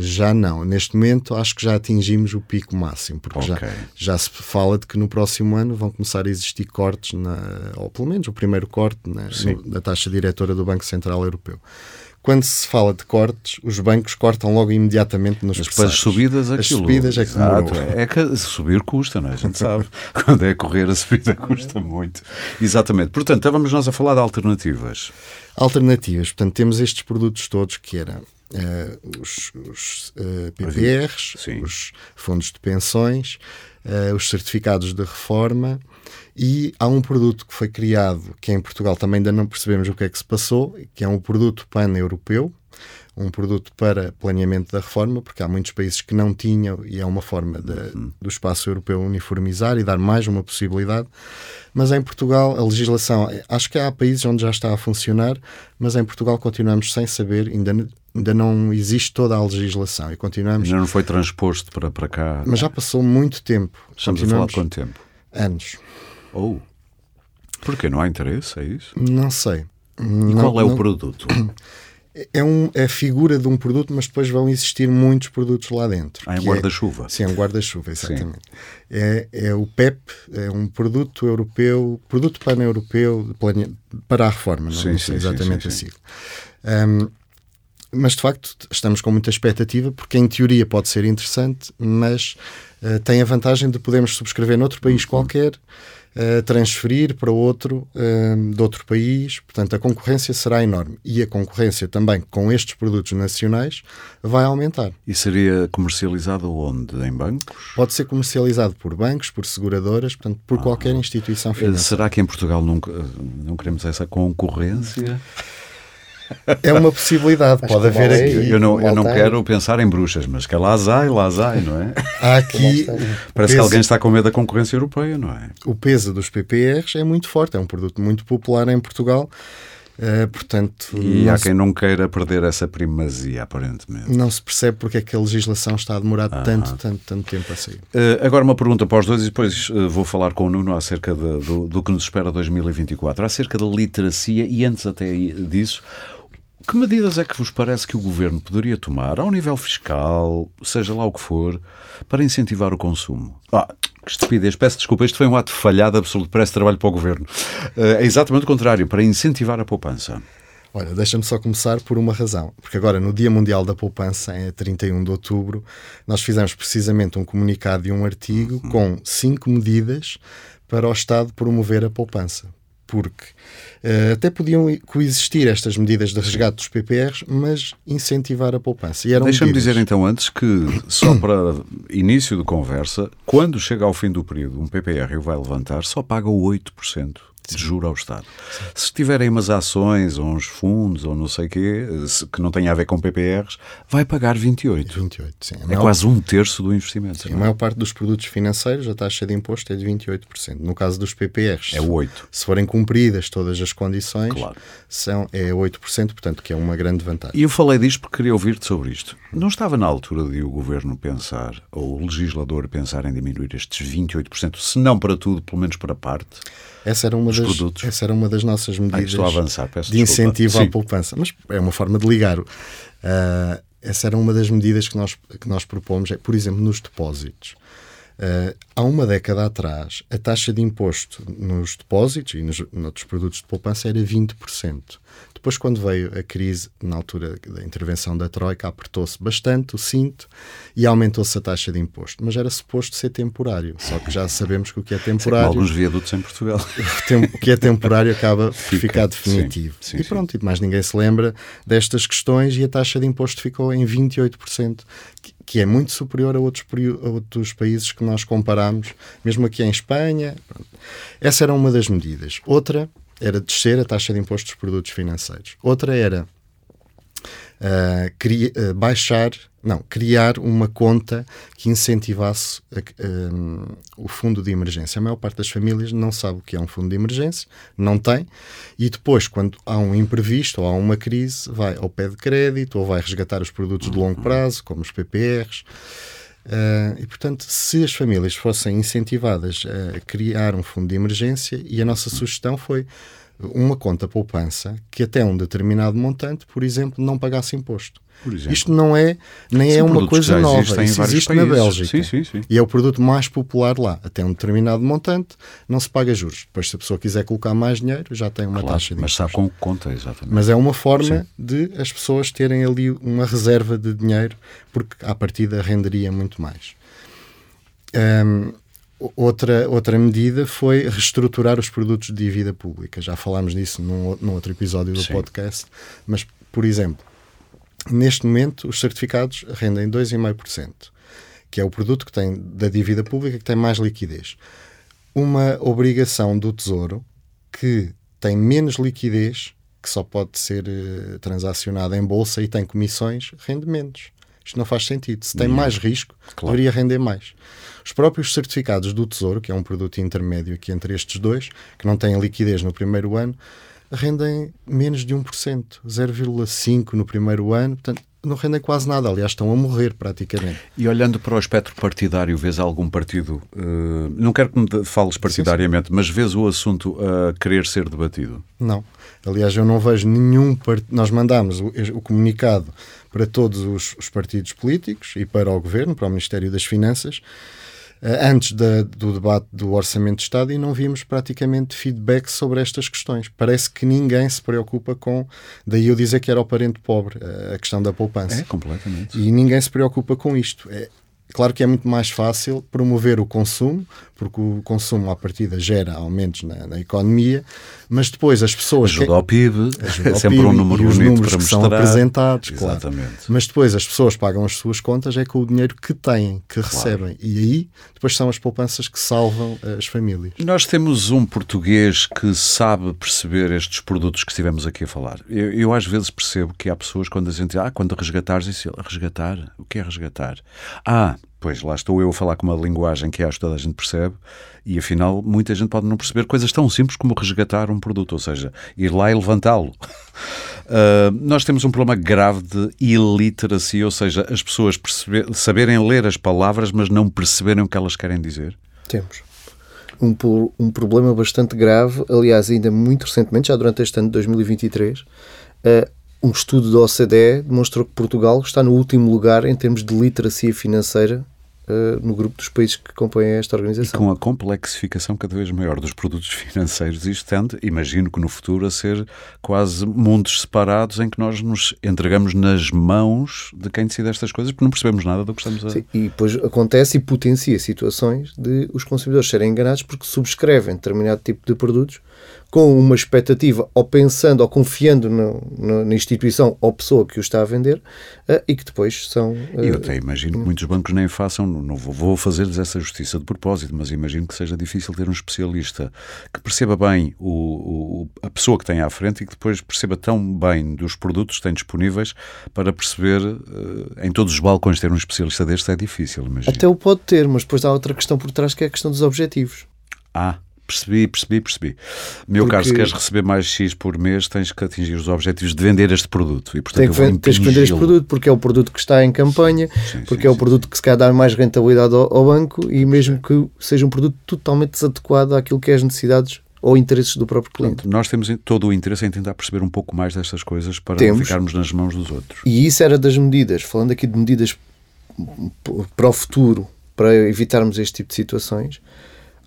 já não. Neste momento acho que já atingimos o pico máximo, porque okay. já, já se fala de que no próximo ano vão começar a existir cortes, na, ou pelo menos o primeiro corte na, no, da taxa diretora do Banco Central Europeu quando se fala de cortes, os bancos cortam logo imediatamente nos Mas as subidas, aquilo, as subidas é que Exato, é, é que subir custa, não é? A gente sabe. Quando é correr, a subida custa muito. Exatamente. Portanto, estávamos nós a falar de alternativas. Alternativas. Portanto, temos estes produtos todos que eram uh, os, os uh, PPRs, Sim. os fundos de pensões, uh, os certificados de reforma e há um produto que foi criado, que em Portugal também ainda não percebemos o que é que se passou, que é um produto pan-europeu, um produto para planeamento da reforma, porque há muitos países que não tinham e é uma forma de, uhum. do espaço europeu uniformizar e dar mais uma possibilidade. Mas em Portugal a legislação, acho que há países onde já está a funcionar, mas em Portugal continuamos sem saber, ainda, ainda não existe toda a legislação e continuamos. Ainda não foi transposto para, para cá. Mas já passou muito tempo. Estamos a falar de quanto tempo? Anos. Ou. Oh. Porquê? Não há interesse? É isso? Não sei. E não, qual é não... o produto? É, um, é a figura de um produto, mas depois vão existir muitos produtos lá dentro. Ah, é um guarda-chuva. É, sim, é um guarda-chuva, exatamente. É, é o PEP, é um produto europeu, produto pan-europeu para a reforma, não, sim, não sei sim, exatamente sim, sim, a sigla. Um, mas de facto estamos com muita expectativa, porque em teoria pode ser interessante, mas uh, tem a vantagem de podermos subscrever noutro país uhum. qualquer uh, transferir para outro uh, de outro país. Portanto, a concorrência será enorme. E a concorrência também com estes produtos nacionais vai aumentar. E seria comercializado onde? Em bancos? Pode ser comercializado por bancos, por seguradoras, portanto, por ah. qualquer instituição financeira. Será que em Portugal não, não queremos essa concorrência? É uma possibilidade, pode haver aqui. Eu não, eu não quero pensar em bruxas, mas que lá ai, lá ai, não é? Há aqui. Parece peso, que alguém está com medo da concorrência europeia, não é? O peso dos PPRs é muito forte, é um produto muito popular em Portugal. Uh, portanto, e há se... quem não queira perder essa primazia, aparentemente. Não se percebe porque é que a legislação está a demorar ah, tanto, tanto, tanto tempo a sair. Uh, agora uma pergunta para os dois e depois uh, vou falar com o Nuno acerca de, do, do que nos espera 2024, acerca da literacia e antes até disso, que medidas é que vos parece que o governo poderia tomar, ao nível fiscal, seja lá o que for, para incentivar o consumo? Ah, que estupidez, peço desculpa, isto foi um ato falhado absoluto, parece trabalho para o governo. Eh, é exatamente o contrário, para incentivar a poupança. Olha, deixa-me só começar por uma razão. Porque agora, no Dia Mundial da Poupança, em 31 de outubro, nós fizemos precisamente um comunicado e um artigo uhum. com cinco medidas para o Estado promover a poupança porque uh, até podiam coexistir estas medidas de resgate dos PPRs, mas incentivar a poupança. Deixa-me dizer então antes que, só para início de conversa, quando chega ao fim do período um PPR o vai levantar, só paga o 8% de juro ao Estado. Sim. Se tiverem umas ações ou uns fundos ou não sei o quê, que não tenha a ver com PPRs, vai pagar 28. 28 sim. é quase um terço do investimento. Sim, a maior parte dos produtos financeiros, a taxa de imposto é de 28%. No caso dos PPRs, é 8%. Se forem cumpridas todas as condições, claro. são, é 8%, portanto, que é uma grande vantagem. E eu falei disto porque queria ouvir-te sobre isto. Não estava na altura de o governo pensar, ou o legislador pensar em diminuir estes 28%, se não para tudo, pelo menos para parte? Essa era uma, das, produtos. essa era uma das nossas medidas avançar, de incentivo à poupança. Mas é uma forma de ligar. Uh, essa era uma das medidas que nós, que nós propomos, é, por exemplo, nos depósitos. Uh, há uma década atrás, a taxa de imposto nos depósitos e nos, noutros produtos de poupança era 20%. Depois, quando veio a crise, na altura da intervenção da Troika, apertou-se bastante o cinto e aumentou-se a taxa de imposto. Mas era suposto ser temporário, só que já sabemos que o que é temporário. alguns viadutos em Portugal. O que é temporário acaba por Fica, ficar definitivo. Sim, sim, e pronto, sim. mais ninguém se lembra destas questões e a taxa de imposto ficou em 28%, que é muito superior a outros, a outros países que nós comparamos, mesmo aqui em Espanha. Essa era uma das medidas. Outra era descer a taxa de imposto dos produtos financeiros. Outra era uh, uh, baixar, não, criar uma conta que incentivasse um, o fundo de emergência. A maior parte das famílias não sabe o que é um fundo de emergência, não tem, e depois, quando há um imprevisto ou há uma crise, vai ao pé de crédito ou vai resgatar os produtos de longo prazo, como os PPRs. Uh, e, portanto, se as famílias fossem incentivadas a criar um fundo de emergência, e a nossa sugestão foi uma conta poupança que até um determinado montante, por exemplo, não pagasse imposto. Isto não é nem é uma coisa nova. Isso existe países. na Bélgica. Sim, sim. E é o produto mais popular lá. Até um determinado montante não se paga juros. Depois, se a pessoa quiser colocar mais dinheiro, já tem uma claro, taxa de Mas sabe com conta, exatamente. Mas é uma forma de as pessoas terem ali uma reserva de dinheiro, porque à partida renderia muito mais. Um, Outra, outra medida foi reestruturar os produtos de dívida pública. Já falámos disso num, num outro episódio do Sim. podcast, mas, por exemplo, neste momento os certificados rendem 2,5%, que é o produto que tem da dívida pública que tem mais liquidez. Uma obrigação do Tesouro que tem menos liquidez, que só pode ser uh, transacionada em bolsa e tem comissões, rende menos. Isto não faz sentido. Se tem mais risco, claro. deveria render mais. Os próprios certificados do Tesouro, que é um produto intermédio aqui entre estes dois, que não têm liquidez no primeiro ano, rendem menos de 1%, 0,5% no primeiro ano, portanto, não rendem quase nada, aliás, estão a morrer praticamente. E olhando para o espectro partidário, vês algum partido, uh, não quero que me fales partidariamente, sim, sim. mas vês o assunto a querer ser debatido? Não. Aliás, eu não vejo nenhum partido. Nós mandamos o, o comunicado para todos os, os partidos políticos e para o governo, para o Ministério das Finanças, eh, antes da, do debate do Orçamento de Estado e não vimos praticamente feedback sobre estas questões. Parece que ninguém se preocupa com. Daí eu dizer que era o parente pobre, eh, a questão da poupança. É, completamente. E ninguém se preocupa com isto. É, Claro que é muito mais fácil promover o consumo, porque o consumo à partida gera aumentos na, na economia, mas depois as pessoas. Ajuda ao PIB, ajuda é ao sempre PIB um número e os bonito números para que são apresentados, claro. Exatamente. Mas depois as pessoas pagam as suas contas é com o dinheiro que têm, que recebem. E aí depois são as poupanças que salvam as famílias. Nós temos um português que sabe perceber estes produtos que estivemos aqui a falar. Eu, eu às vezes percebo que há pessoas quando a gente diz, ah, quando resgatares, isso, resgatar? O que é resgatar? Ah, pois lá estou eu a falar com uma linguagem que acho que toda a gente percebe e afinal muita gente pode não perceber coisas tão simples como resgatar um produto, ou seja, ir lá e levantá-lo. Uh, nós temos um problema grave de iliteracia, ou seja, as pessoas perceber, saberem ler as palavras, mas não perceberem o que elas querem dizer. Temos. Um, um problema bastante grave, aliás, ainda muito recentemente, já durante este ano de 2023, uh, um estudo da OCDE demonstrou que Portugal está no último lugar em termos de literacia financeira uh, no grupo dos países que compõem esta organização. E com a complexificação cada vez maior dos produtos financeiros, isto tende, imagino que no futuro, a ser quase mundos separados em que nós nos entregamos nas mãos de quem decide estas coisas porque não percebemos nada do que estamos a... Sim, e depois acontece e potencia situações de os consumidores serem enganados porque subscrevem determinado tipo de produtos com uma expectativa, ou pensando, ou confiando no, no, na instituição ou pessoa que o está a vender, uh, e que depois são. Uh, eu até imagino que muitos bancos nem façam, não vou, vou fazer-lhes essa justiça de propósito, mas imagino que seja difícil ter um especialista que perceba bem o, o, a pessoa que tem à frente e que depois perceba tão bem dos produtos que tem disponíveis para perceber uh, em todos os balcões ter um especialista deste é difícil, imagino. Até o pode ter, mas depois há outra questão por trás que é a questão dos objetivos. Ah, Percebi, percebi, percebi. Meu Porque- caro, se queres receber mais X por mês, tens que atingir os objetivos de vender este produto. E, portanto, que, tens que vender este produto porque é o produto que está em campanha, Sim, porque sim, é o sim, produto que se calhar dá mais rentabilidade ao, ao banco e mesmo que seja um produto totalmente desadequado àquilo que é as necessidades ou interesses do próprio cliente. Portanto, nós temos todo o interesse em tentar perceber um pouco mais destas coisas para não Temos. ficarmos nas mãos dos outros. E isso era das medidas, falando aqui de medidas para o futuro, para evitarmos este tipo de situações,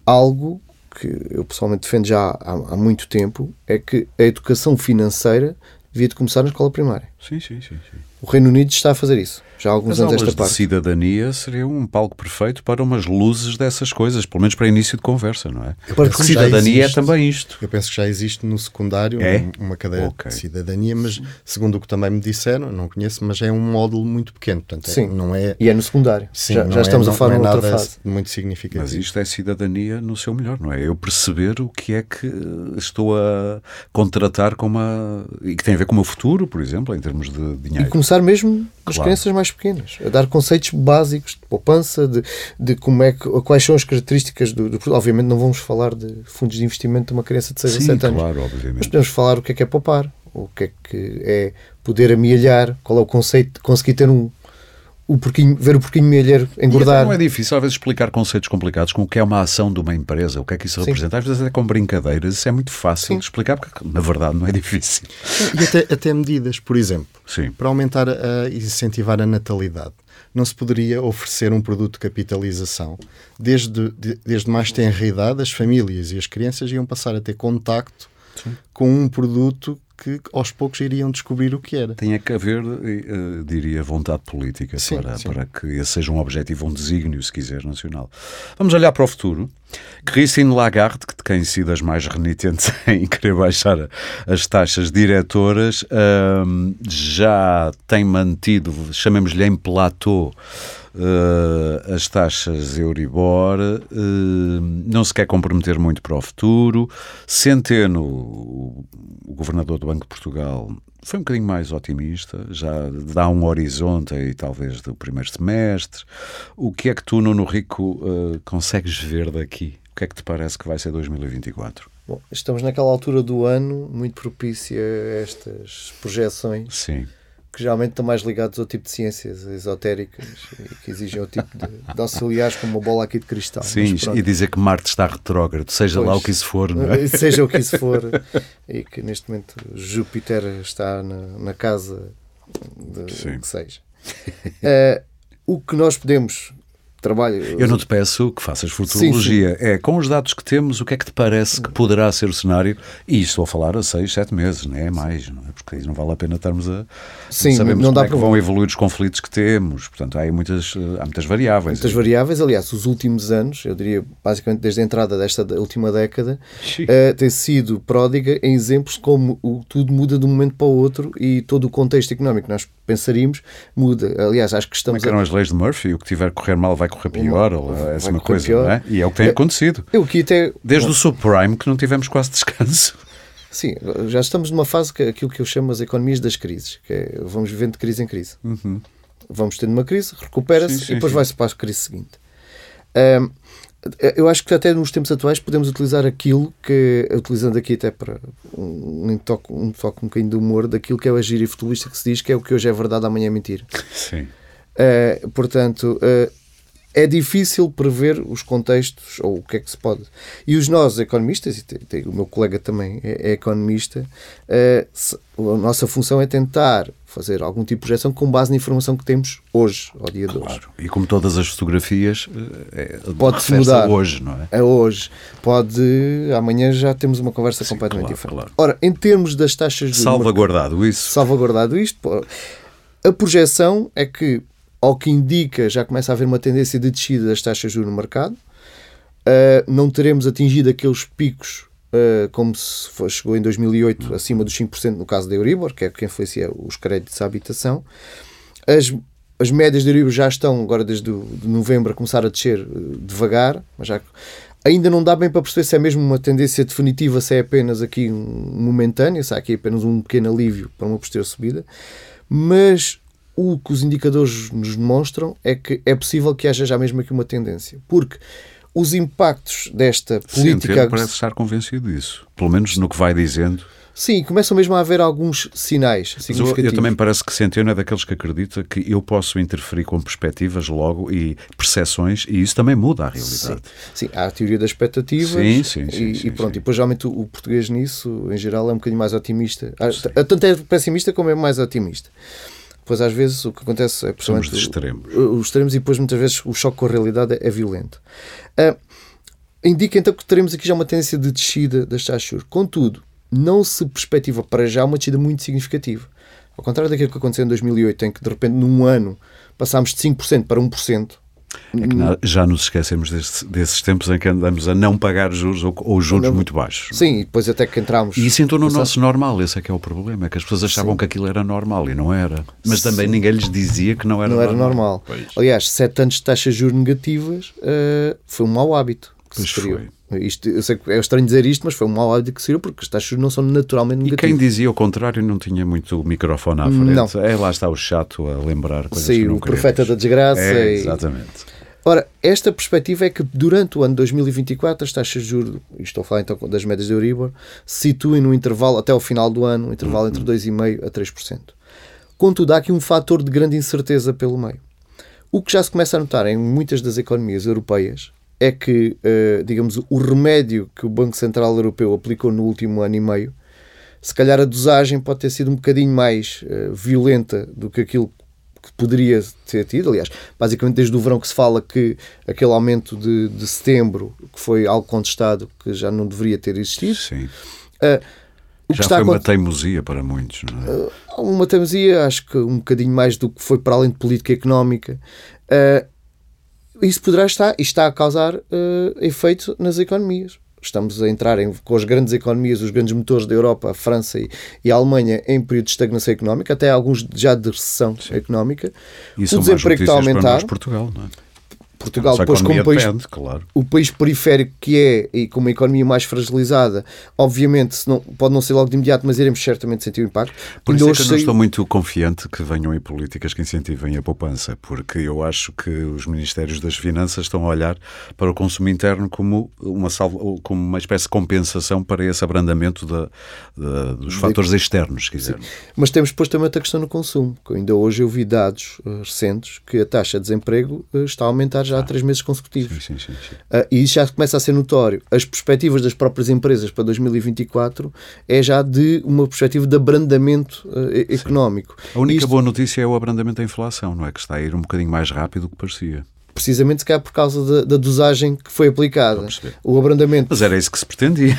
algo que eu pessoalmente defendo já há, há muito tempo é que a educação financeira devia de começar na escola primária. Sim, sim, sim. sim. O Reino Unido está a fazer isso, já há alguns As anos aulas esta de parte. cidadania seriam um palco perfeito para umas luzes dessas coisas, pelo menos para início de conversa, não é? Eu Para penso que que já Cidadania é também isto. Eu penso que já existe no secundário É? um- uma cadeira Ok. de cidadania, mas segundo o que também me disseram, não conheço, mas é um módulo muito pequeno. Portanto, é- Sim. não é. E é no secundário. Sim, já não já é- estamos não- a falar não é numa outra fase. muito significativo. Mas isto é cidadania no seu melhor, não é? Eu perceber o que é que estou a contratar com uma. e que tem a ver com o meu futuro, por exemplo, em termos de E dinheiro. começar mesmo das Claro. crianças mais pequenas, a dar conceitos básicos de poupança, de, de como é que, quais são as características do, do. Obviamente não vamos falar de fundos de investimento de uma criança de 6 a Sim, 7 anos. claro, Mas obviamente. podemos falar o que é que é poupar, o que é que é poder amealhar, qual é o conceito de conseguir ter um o porquinho, ver o porquinho mealheiro E engordar. não é difícil, às vezes, explicar conceitos complicados como o que é uma ação de uma empresa, o que é que isso Sim. representa. Às vezes, até com brincadeiras, isso é muito fácil Sim. de explicar, porque na verdade não é difícil. E até, até medidas, por exemplo, Sim. para aumentar a, e incentivar a natalidade. Não se poderia oferecer um produto de capitalização. Desde, de- desde mais tenra idade, as famílias e as crianças iam passar a ter contacto com um produto que aos poucos iriam descobrir o que era. Tem que haver, eh, diria, vontade política Sim, para, sim. para que esse seja um objetivo, um desígnio, se quiser, nacional. Vamos olhar para o futuro. Christine Lagarde, que tem sido as mais renitentes em querer baixar as taxas diretoras, ahm, já tem mantido, chamemos-lhe em platô, eh, as taxas Euribor, eh, não se quer comprometer muito para o futuro. Centeno, o, o governador do Banco de Portugal, foi um bocadinho mais otimista, já dá um horizonte aí talvez do primeiro semestre. O que é que tu, Nuno Rico, eh, consegues ver daqui? O que é que te parece que vai ser 2024? Bom, estamos naquela altura do ano muito propícia a estas projeções Sim. Que geralmente estão mais ligados ao tipo de ciências esotéricas e que exigem o tipo de, de auxiliares como uma bola aqui de cristal. Sim, e dizer que Marte está retrógrado, seja lá Pois. o que isso for, não é? Seja o que isso for, e que neste momento Júpiter está na, na casa de, Sim. que seja. Eh, o que nós podemos trabalho. Eu não te peço que faças futurologia. Sim, sim. É com os dados que temos, o que é que te parece que poderá ser o cenário? E estou a falar a seis, sete meses, não é mais, não é? Porque aí não vale a pena estarmos a. Sim, sabemos não dá como é que vão evoluir os conflitos que temos. Portanto, há muitas, há muitas variáveis. Muitas variáveis, aliás, os últimos anos, eu diria basicamente desde a entrada desta última década, uh, tem sido pródiga em exemplos como o, tudo muda de um momento para o outro e todo o contexto económico nós pensaríamos muda. Aliás, acho que estamos. Como é que eram a... as leis de Murphy? O que tiver a correr mal vai correr pior, ou é essa uma coisa, pior. não é? E é o que tem é, acontecido. Eu aqui até... Desde o subprime que não tivemos quase descanso. Sim, já estamos numa fase que aquilo que eu chamo as economias das crises, que é, vamos vivendo de crise em crise. Uhum. Vamos tendo uma crise, recupera-se e depois vai-se para a crise seguinte. Um, eu acho que até nos tempos atuais podemos utilizar aquilo que, utilizando aqui até para um, toque, um toque um bocadinho de humor, daquilo que é a gíria futebolista que se diz que é o que hoje é verdade, amanhã é mentira. Sim. Uh, portanto, uh, é difícil prever os contextos ou o que é que se pode. E os nós, economistas, e tem, tem, o meu colega também é, é economista, uh, se, a nossa função é tentar fazer algum tipo de projeção com base na informação que temos hoje, ao dia claro. de hoje. E como todas as fotografias, eh, é, pode-se mudar hoje, não é? É hoje. Pode, amanhã já temos uma conversa Sim, completamente claro, diferente. Claro. Ora, em termos das taxas de Salvaguardado mercado, isso. Salvaguardado isto, a projeção é que ao que indica, já começa a haver uma tendência de descida das taxas de juros no mercado. Uh, não teremos atingido aqueles picos uh, como se foi, chegou em 2008, acima dos 5% no caso da Euribor, que é que influencia os créditos à habitação. As, as médias de Euribor já estão, agora desde de novembro, a começar a descer uh, devagar, mas já ainda não dá bem para perceber se é mesmo uma tendência definitiva, se é apenas aqui um momentâneo, se há aqui apenas um pequeno alívio para uma posterior subida, mas o que os indicadores nos demonstram é que é possível que haja já mesmo aqui uma tendência. Porque os impactos desta política. Sim, parece estar convencido disso. Pelo menos no que vai dizendo. Sim, começam mesmo a haver alguns sinais significativos. Eu, também parece que Centeno é daqueles que acredita que eu posso interferir com perspectivas logo e percepções e isso também muda a realidade. Sim, sim há a teoria das expectativas sim, sim, sim, e, sim, e pronto. E depois, geralmente, o, o, português nisso, em geral, é um bocadinho mais otimista. Tanto é pessimista como é mais otimista. Pois às vezes o que acontece é Somos de extremos. Os extremos e depois muitas vezes o choque com a realidade é, violento. Uh, indica então que teremos aqui já uma tendência de descida das taxas de juros. Contudo, não se perspectiva para já uma descida muito significativa. Ao contrário daquilo que aconteceu em 2008, em que de repente num ano passámos de 5% para 1%, é que já nos esquecemos desses, desses, tempos em que andamos a não pagar juros ou, ou juros não, muito baixos. Sim, e depois até que entramos. E isso entrou no nosso normal, esse é que é o problema, é que as pessoas achavam sim. que aquilo era normal e não era. Mas sim. também ninguém lhes dizia que não era não normal. Não era normal. Aliás, sete anos de taxas de juros negativas uh, foi um mau hábito. Que pois se foi. Isto, eu sei que é estranho dizer isto, mas foi um mau hábito que se porque as taxas não são naturalmente negativas. E quem dizia o contrário não tinha muito microfone à frente. Não. É, lá está o chato a lembrar coisas Sim, que não o profeta da desgraça. É, exatamente. Ora, esta perspectiva é que durante o ano 2024 as taxas de juros, estou a falar então das médias de Euribor, se situem no intervalo até ao final do ano, um intervalo entre 2,5% a 3%. Contudo, há aqui um fator de grande incerteza pelo meio. O que já se começa a notar em muitas das economias europeias é que, uh, digamos, o remédio que o Banco Central Europeu aplicou no último ano e meio, se calhar a dosagem pode ter sido um bocadinho mais uh, violenta do que aquilo que poderia ter tido. Aliás, basicamente desde o verão que se fala que aquele aumento de, de setembro, que foi algo contestado, que já não deveria ter existido. Sim. Uh, o já foi uma teimosia para muitos, não é? Uh, uma teimosia, acho que um bocadinho mais do que foi para além de política económica. Uh, isso poderá estar, e está a causar uh, efeito nas economias estamos a entrar em, com as grandes economias, os grandes motores da Europa, a França e, e a Alemanha, em período de estagnação económica, até alguns já de recessão Sim. económica. E o desemprego está a aumentar. Portugal, não é? Portugal, depois como país, depende, claro. o país periférico que é e com uma economia mais fragilizada, obviamente não, pode não ser logo de imediato, mas iremos certamente sentir o impacto. Por isso é que eu não estou muito confiante que venham aí políticas que incentivem a poupança, porque eu acho que os Ministérios das Finanças estão a olhar para o consumo interno como uma, como uma espécie de compensação para esse abrandamento da, da, dos fatores de... externos, se quiser. Mas temos depois também a questão do consumo. Ainda hoje eu vi dados uh, recentes que a taxa de desemprego uh, está a aumentar já já há três meses consecutivos. Sim, sim, sim, uh, e isso já começa a ser notório. As perspectivas das próprias empresas para 2024 é já de uma perspectiva de abrandamento uh, económico. A única Isto... boa notícia é o abrandamento da inflação, não é? Que está a ir um bocadinho mais rápido do que parecia. Precisamente se calhar por causa da, da dosagem que foi aplicada. O abrandamento. Mas era isso que se pretendia.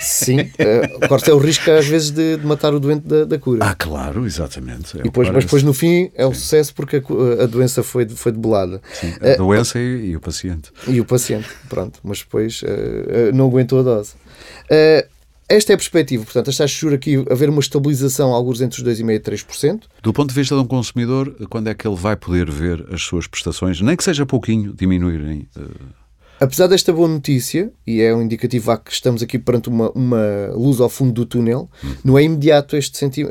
Sim, uh, corta é o risco às vezes de, de matar o doente da, da, cura. Ah, claro, exatamente. É e depois, mas depois no fim é um sucesso porque a, a, doença foi, foi debelada. Sim, a uh, doença e, e, o paciente. E o paciente, pronto. Mas depois uh, não aguentou a dose. Esta é a perspectiva, portanto, as taxas de juros aqui, haver uma estabilização, alguns entre os 2,5% e 3%. Do ponto de vista de um consumidor, quando é que ele vai poder ver as suas prestações, nem que seja pouquinho, diminuírem? Uh Apesar desta boa notícia, e é um indicativo a que estamos aqui perante uma, uma luz ao fundo do túnel, não é imediato este sentido,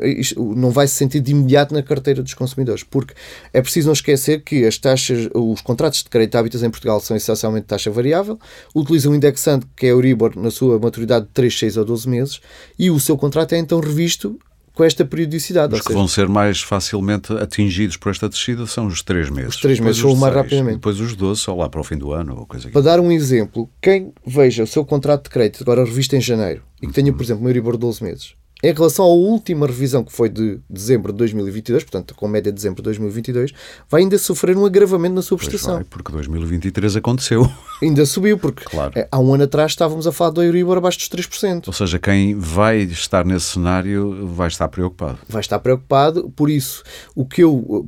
não vai se sentir de imediato na carteira dos consumidores, porque é preciso não esquecer que as taxas, os contratos de crédito de hábitos em Portugal são essencialmente taxa variável, utilizam um indexante que é Euribor na sua maturidade de 3, 6 ou 12 meses, e o seu contrato é então revisto com esta periodicidade. Os que seja, vão ser mais facilmente atingidos por esta descida são os três meses. Os três meses ou mais seis, rapidamente. Depois os 12 só lá para o fim do ano. Ou coisa para dar um exemplo, quem veja o seu contrato de crédito agora revisto em janeiro e que tenha, por exemplo, uma Euribor de 12 meses, em relação à última revisão, que foi de dezembro de 2022, portanto, com média de dezembro de 2022, vai ainda sofrer um agravamento na sua prestação. Vai, porque 2023 aconteceu. Ainda subiu, porque claro. Eh, há um ano atrás estávamos a falar do Euribor abaixo dos 3%. Ou seja, quem vai estar nesse cenário vai estar preocupado. Vai estar preocupado, por isso, o que eu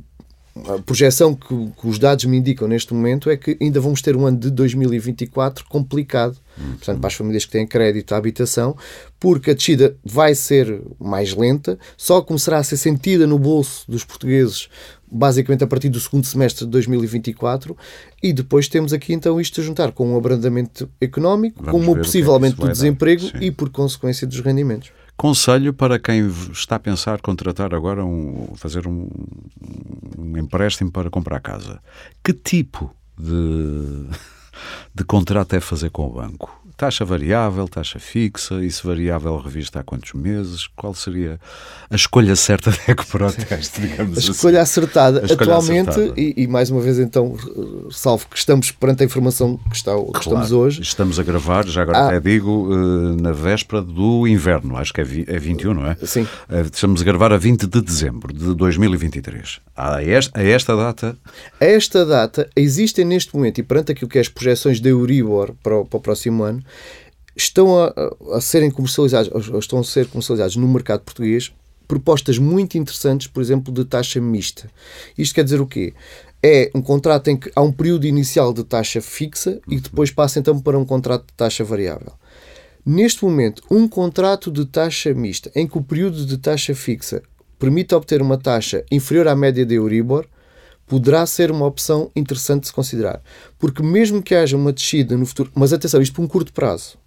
a projeção que, que, os dados me indicam neste momento é que ainda vamos ter um ano de 2024 complicado, uhum. portanto, para as famílias que têm crédito à habitação, porque a descida vai ser mais lenta, só começará a ser sentida no bolso dos portugueses basicamente a partir do segundo semestre de 2024 e depois temos aqui então isto a juntar com um abrandamento económico, Vamos com um possível aumento do desemprego e por consequência dos rendimentos. Conselho para quem está a pensar contratar agora, um, fazer um, um empréstimo para comprar casa. Que tipo de, de contrato é fazer com o banco? Taxa variável, taxa fixa, isso variável revista há quantos meses? Qual seria a escolha certa da EcoProteste, digamos a assim? escolha acertada. A escolha Atualmente, acertada. E, e, mais uma vez então, salvo que estamos perante a informação que, está, que claro, estamos hoje. Estamos a gravar, já agora ah. até digo, eh, na véspera do inverno, acho que é, vi, é 21, não é? Sim. Eh, estamos a gravar a 20 de dezembro de 2023. A esta, a esta data... A esta data, existem neste momento, e perante aquilo que é as projeções da Euribor para o, para o próximo ano, estão a, a serem comercializados, estão a ser comercializados no mercado português propostas muito interessantes, por exemplo, de taxa mista. Isto quer dizer o quê? É um contrato em que há um período inicial de taxa fixa e depois passa então para um contrato de taxa variável. Neste momento, um contrato de taxa mista em que o período de taxa fixa permite obter uma taxa inferior à média de Euribor, poderá ser uma opção interessante de se considerar. Porque mesmo que haja uma descida no futuro, mas atenção, isto por um curto prazo,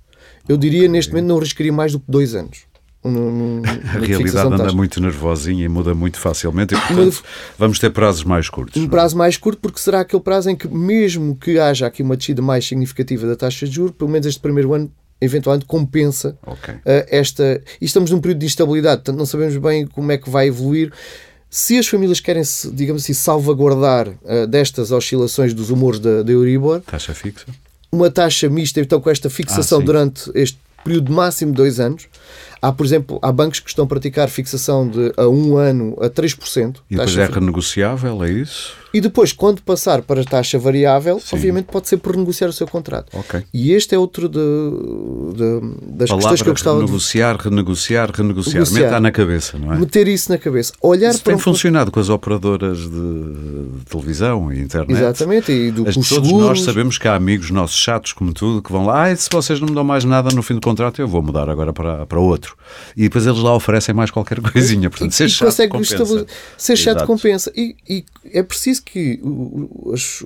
eu diria neste momento não riscaria mais do que dois anos. a realidade anda muito nervosinha e muda muito facilmente e, portanto, vamos ter prazos mais curtos. Um é? prazo mais curto porque será aquele prazo em que mesmo que haja aqui uma descida mais significativa da taxa de juros, pelo menos este primeiro ano eventualmente compensa okay. uh, esta... E estamos num período de instabilidade, portanto não sabemos bem como é que vai evoluir. Se as famílias querem, digamos assim, salvaguardar uh, destas oscilações dos humores da, da Euribor... Taxa fixa. Uma taxa mista, então, com esta fixação ah, durante este período máximo de dois anos, Há, por exemplo, há bancos que estão a praticar fixação de a um ano a 3%. E depois é renegociável, é isso? E depois, quando passar para a taxa variável, Sim. obviamente pode ser por renegociar o seu contrato. Okay. E este é outro de, de, das Palavra questões que eu gostava renegociar, de... renegociar, renegociar, renegociar. Meter na cabeça, não é? Meter isso na cabeça. Olhar isso para tem um... funcionado com as operadoras de, de, televisão e internet. Exatamente. E do, as, todos seguros. nós sabemos que há amigos nossos chatos, como tudo, que vão lá, ah, se vocês não me dão mais nada no fim do contrato, eu vou mudar agora para, para outro. E depois eles lá oferecem mais qualquer coisinha. Portanto, ser chato consegue compensa. Ser chato Exato. compensa. E, e, é preciso que as,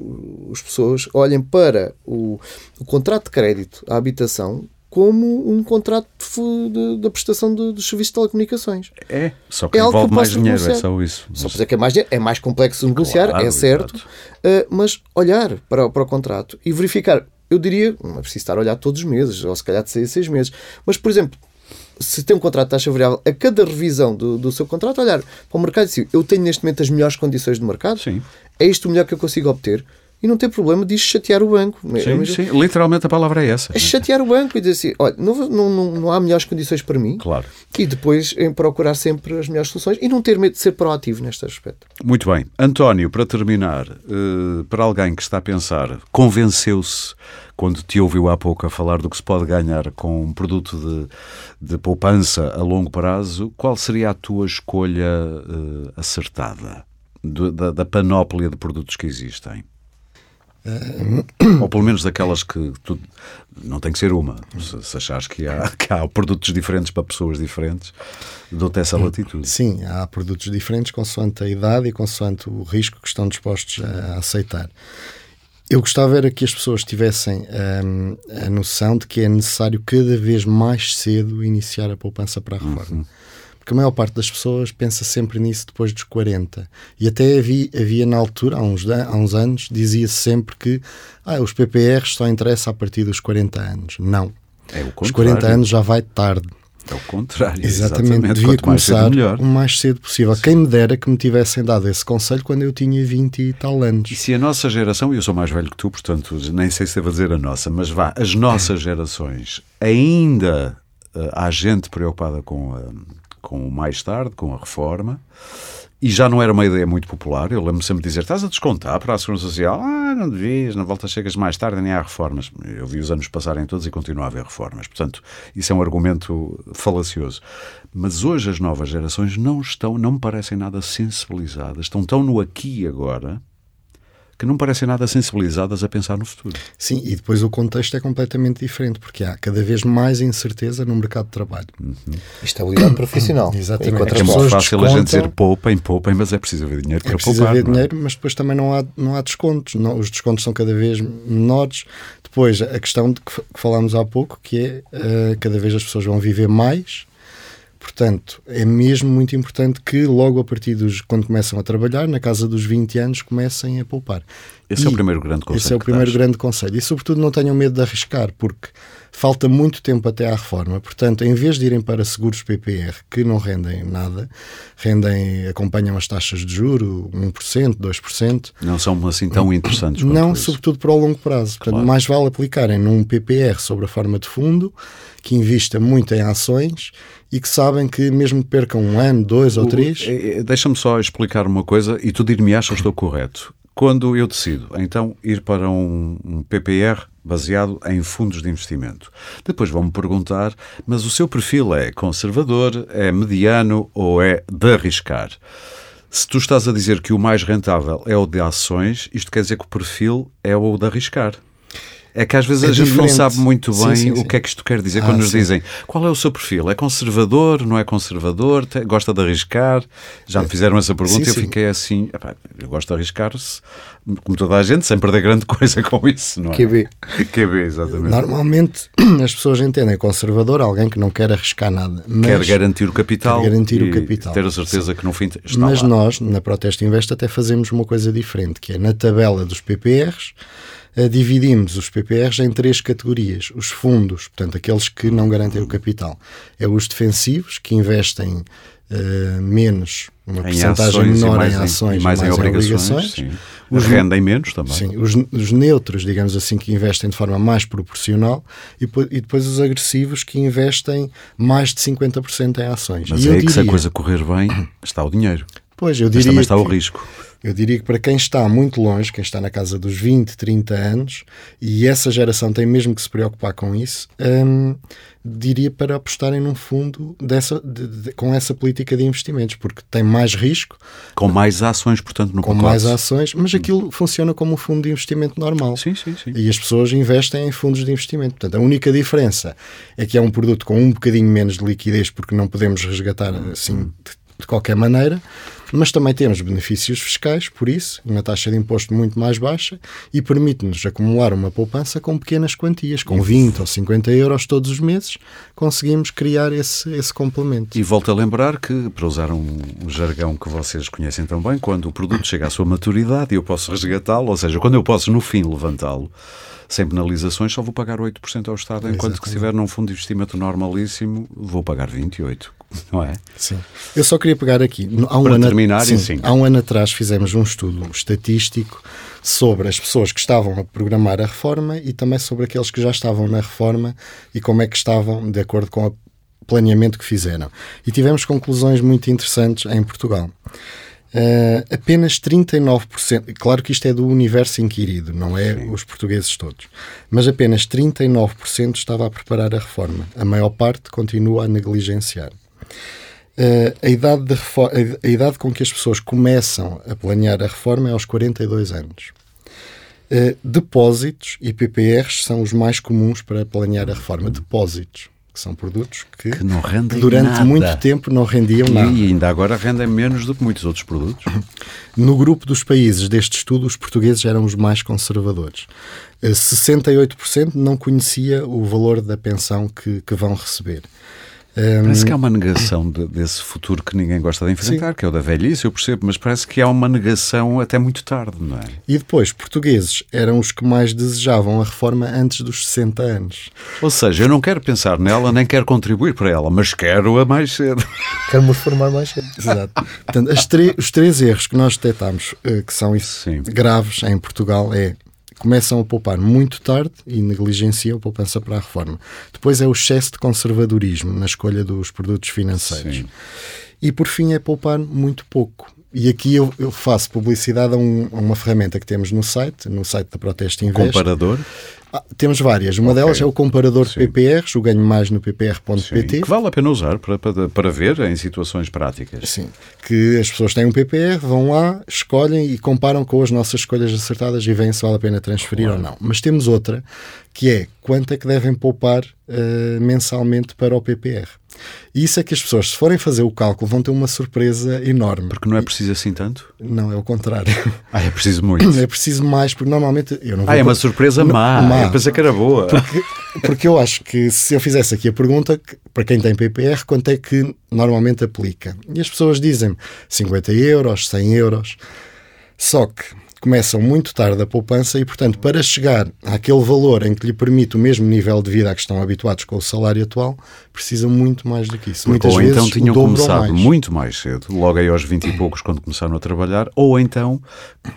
as pessoas olhem para o, o contrato de crédito à habitação como um contrato da prestação de, dos serviços de telecomunicações. É, só que é envolve que mais dinheiro, é só isso. Só para dizer que é mais dinheiro, é mais complexo de negociar, claro, é certo, uh, mas olhar para, para o contrato e verificar, eu diria, não é preciso estar a olhar todos os meses, ou se calhar de seis seis meses, mas, por exemplo, se tem um contrato de taxa variável, a cada revisão do, do seu contrato, olhar para o mercado e dizer, eu tenho neste momento as melhores condições de mercado, Sim. é isto o melhor que eu consigo obter, e não ter problema de chatear o banco. Sim, Mas, sim, literalmente a palavra é essa. É chatear o banco e dizer assim: olha, não, não, não, há melhores condições para mim. Claro. E depois em procurar sempre as melhores soluções e não ter medo de ser proativo neste aspecto. Muito bem. António, para terminar, uh, para alguém que está a pensar, convenceu-se quando te ouviu há pouco a falar do que se pode ganhar com um produto de, de poupança a longo prazo, qual seria a tua escolha uh, acertada do, da, da panóplia de produtos que existem? Ou pelo menos daquelas que tu, não tem que ser uma. Se, se achares que há, que há produtos diferentes para pessoas diferentes, dou-te essa latitude. Sim, há produtos diferentes consoante a idade e consoante o risco que estão dispostos a aceitar. Eu gostava era que as pessoas tivessem um, a noção de que é necessário cada vez mais cedo iniciar a poupança para a reforma. Uhum porque a maior parte das pessoas pensa sempre nisso depois dos 40. E até havia, havia na altura, há uns, há uns anos, dizia-se sempre que ah, os PPRs só interessam a partir dos 40 anos. Não. É Os 40 anos já vai tarde. É o contrário. Exatamente. exatamente. Devia começar o mais cedo possível. Sim. Quem me dera que me tivessem dado esse conselho quando eu tinha 20 e tal anos. E se a nossa geração, e eu sou mais velho que tu, portanto nem sei se devo dizer a nossa, mas vá, as nossas gerações ainda uh, há gente preocupada com a com o mais tarde, com a reforma, e já não era uma ideia muito popular. Eu lembro-me sempre de dizer: estás a descontar para a Segurança Social? Ah, não devias, na volta chegas mais tarde, nem há reformas. Eu vi os anos passarem todos e continuo a haver reformas. Portanto, isso é um argumento falacioso. Mas hoje as novas gerações não estão, não me parecem nada sensibilizadas, estão tão no aqui e agora que não parecem nada sensibilizadas a pensar no futuro. Sim, e depois o contexto é completamente diferente, porque há cada vez mais incerteza no mercado de trabalho. Uhum. Estabilidade profissional. Exatamente. É muito fácil a gente dizer poupem, poupem, mas é preciso haver dinheiro é para preciso poupar. haver não é? dinheiro, mas depois também não há, não há descontos. Não, os descontos são cada vez menores. Depois, a questão de que, que falámos há pouco, que é uh, cada vez as pessoas vão viver mais Portanto, é mesmo muito importante que logo a partir dos quando começam a trabalhar, na casa dos 20 anos, comecem a poupar. Esse e é o primeiro grande conselho. Esse é o primeiro dás. grande conselho. E sobretudo não tenham medo de arriscar, porque falta muito tempo até à reforma. Portanto, em vez de irem para seguros PPR, que não rendem nada, rendem, acompanham as taxas de juro, 1%, 2%. Não são assim tão interessantes. Não, sobretudo para o longo prazo. Portanto, claro. mais vale aplicarem num PPR sobre a forma de fundo, que invista muito em ações e que sabem que mesmo que percam um ano, dois ou três. É, é, deixa-me só explicar uma coisa e tu dir-me achas que estou correto. Quando eu decido, então, ir para um, um PPR baseado em fundos de investimento. Depois vão-me perguntar, mas o seu perfil é conservador, é mediano ou é de arriscar? Se tu estás a dizer que o mais rentável é o de ações, isto quer dizer que o perfil é o de arriscar. É que às vezes é a gente diferente. não sabe muito bem sim, sim, sim. o que é que isto quer dizer ah, quando nos dizem qual é o seu perfil? É conservador? Não é conservador? Gosta de arriscar? Já me fizeram essa pergunta e eu fiquei assim: eu gosto de arriscar-se, como toda a gente, sem perder grande coisa com isso, não é? QB. QB, exatamente. Normalmente as pessoas entendem conservador alguém que não quer arriscar nada. quer garantir o capital. Quer garantir o capital. Ter a certeza que no fim está Mas lá. nós, na Proteste Invest, até fazemos uma coisa diferente, que é na tabela dos PPRs dividimos os PPRs em três categorias. Os fundos, portanto, aqueles que não garantem o capital. É os defensivos, que investem uh, menos, uma porcentagem menor em ações e mais, mais em, obrigações. Em obrigações. Os rendem menos também. Sim, os, os, neutros, digamos assim, que investem de forma mais proporcional e, e depois os agressivos que investem mais de 50% em ações. Mas e é aí que se a coisa correr bem, está o dinheiro. Pois, eu diria. Mas também está o risco. Eu diria que para quem está muito longe, quem está na casa dos 20, 30 anos, e essa geração tem mesmo que se preocupar com isso, hum, diria para apostarem num fundo dessa, de, de, com essa política de investimentos, porque tem mais risco. Com mais ações, portanto, no Com pacote. mais ações, mas aquilo funciona como um fundo de investimento normal. Sim, sim, sim. E as pessoas investem em fundos de investimento. Portanto, a única diferença é que é um produto com um bocadinho menos de liquidez, porque não podemos resgatar assim de, de qualquer maneira mas também temos benefícios fiscais, por isso, uma taxa de imposto muito mais baixa e permite-nos acumular uma poupança com pequenas quantias, com 20 ou 50 euros todos os meses, conseguimos criar esse, esse complemento. E volto a lembrar que, para usar um, jargão que vocês conhecem tão bem, quando o produto chega à sua maturidade e eu posso resgatá-lo, ou seja, quando eu posso no fim levantá-lo, sem penalizações, só vou pagar 8% ao Estado, enquanto Exatamente. que se estiver num fundo de investimento normalíssimo, vou pagar 28%. não é? Sim. Eu só queria pegar aqui. Há um Para ano, terminar, sim, sim. Há um ano atrás fizemos um estudo estatístico sobre as pessoas que estavam a programar a reforma e também sobre aqueles que já estavam na reforma e como é que estavam de acordo com o planeamento que fizeram. E tivemos conclusões muito interessantes em Portugal. Uh, apenas 39%, claro que isto é do universo inquirido, não é Sim. os portugueses todos, mas apenas 39% estava a preparar a reforma. A maior parte continua a negligenciar. Uh, a, idade de a idade com que as pessoas começam a planear a reforma é aos 42 anos. Uh, depósitos e PPRs são os mais comuns para planear a reforma. Depósitos que são produtos que, que não rendem durante nada. muito tempo não rendiam e, nada. E ainda agora rendem menos do que muitos outros produtos. No grupo dos países deste estudo, os portugueses eram os mais conservadores. 68% eh, não conhecia o valor da pensão que, que vão receber. Parece que há uma negação de, desse futuro que ninguém gosta de enfrentar, Sim. que é o da velhice, eu percebo, mas parece que há uma negação até muito tarde, não é? E depois, portugueses eram os que mais desejavam a reforma antes dos 60 anos. Ou seja, eu não quero pensar nela, nem quero contribuir para ela, mas quero-a mais cedo. Quero-me reformar mais cedo. Exato. Portanto, os três erros que nós detectamos eh, que são graves em Portugal é começam a poupar muito tarde e negligenciam a poupança para a reforma. Depois é o excesso de conservadorismo na escolha dos produtos financeiros. Sim. E por fim é poupar muito pouco. E aqui eu, eu faço publicidade a, um, a, uma ferramenta que temos no site, no site da Proteste Invest. Comparador? Ah, temos várias. Uma okay. delas é o comparador Sim. de PPRs, o ganho mais no ppr.pt. Que vale a pena usar para, para, para ver em situações práticas. Sim. Que as pessoas têm um PPR, vão lá, escolhem e comparam com as nossas escolhas acertadas e veem se vale a pena transferir claro. ou não. Mas temos outra, que é quanto é que devem poupar uh, mensalmente para o PPR. E isso é que as pessoas, se forem fazer o cálculo, vão ter uma surpresa enorme. Porque não é preciso assim tanto? Não, é o contrário. Ah, é preciso muito. É preciso mais, porque normalmente eu não vou. Ah, é uma surpresa má. má. Eu pensei que era boa. Porque, porque eu acho que se eu fizesse aqui a pergunta, para quem tem PPR, quanto é que normalmente aplica? E as pessoas dizem 50 euros, 100 euros. Só que começam muito tarde a poupança e, portanto, para chegar àquele valor em que lhe permite o mesmo nível de vida a que estão habituados com o salário atual, precisam muito mais do que isso. Muitas ou vezes, então tinham começado mais. muito mais cedo, logo aí aos 20 e poucos, quando começaram a trabalhar, ou então,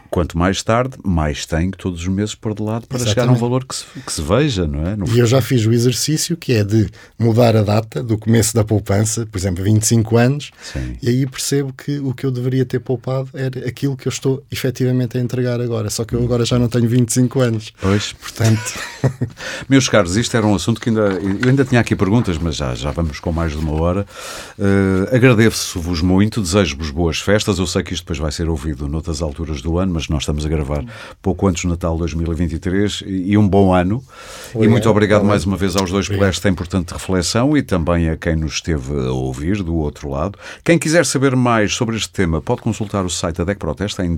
quanto mais tarde, mais têm que todos os meses pôr de lado para Exatamente. chegar a um valor que se, que se veja, não é? No e eu já fiz o exercício que é de mudar a data do começo da poupança, por exemplo, 25 anos, Sim. e aí percebo que o que eu deveria ter poupado era aquilo que eu estou efetivamente a entregar agora, só que eu agora já não tenho 25 anos. Pois. Portanto. Meus caros, isto era um assunto que ainda. Eu ainda tinha aqui perguntas, mas já, já vamos com mais de uma hora. Uh, Agradeço-vos muito, desejo-vos boas festas. Eu sei que isto depois vai ser ouvido noutras alturas do ano, mas nós estamos a gravar pouco antes do Natal 2023 e, um bom ano. e muito obrigado mais uma vez aos dois por esta importante reflexão e também a quem nos esteve a ouvir do outro lado. Quem quiser saber mais sobre este tema pode consultar o site da DEC Protesta em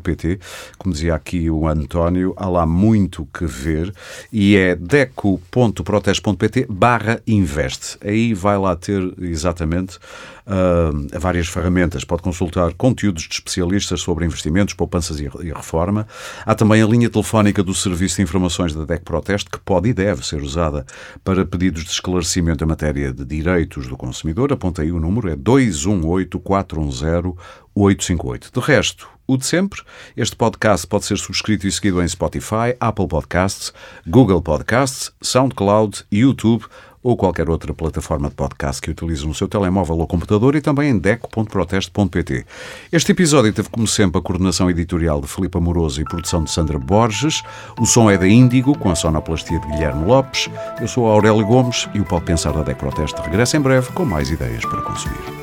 dec.proteste.pt como dizia aqui o António, há lá muito que ver e é deco.proteste.pt barra investe. Aí vai lá ter exatamente uh, várias ferramentas. Pode consultar conteúdos de especialistas sobre investimentos, poupanças e, e reforma. Há também a linha telefónica do Serviço de Informações da DEC Proteste, que pode e deve ser usada para pedidos de esclarecimento em matéria de direitos do consumidor. Apontei o número, é 218 410 858. De resto, o de sempre, este podcast pode ser subscrito e seguido em Spotify, Apple Podcasts, Google Podcasts, SoundCloud, YouTube ou qualquer outra plataforma de podcast que utilize no seu telemóvel ou computador e também em deco.proteste.pt. Este episódio teve, como sempre, a coordenação editorial de Filipe Amoroso e produção de Sandra Borges. O som é da Índigo, com a sonoplastia de Guilherme Lopes. Eu sou Aurélio Gomes e o Pode Pensar da DEC Proteste regressa em breve com mais ideias para consumir.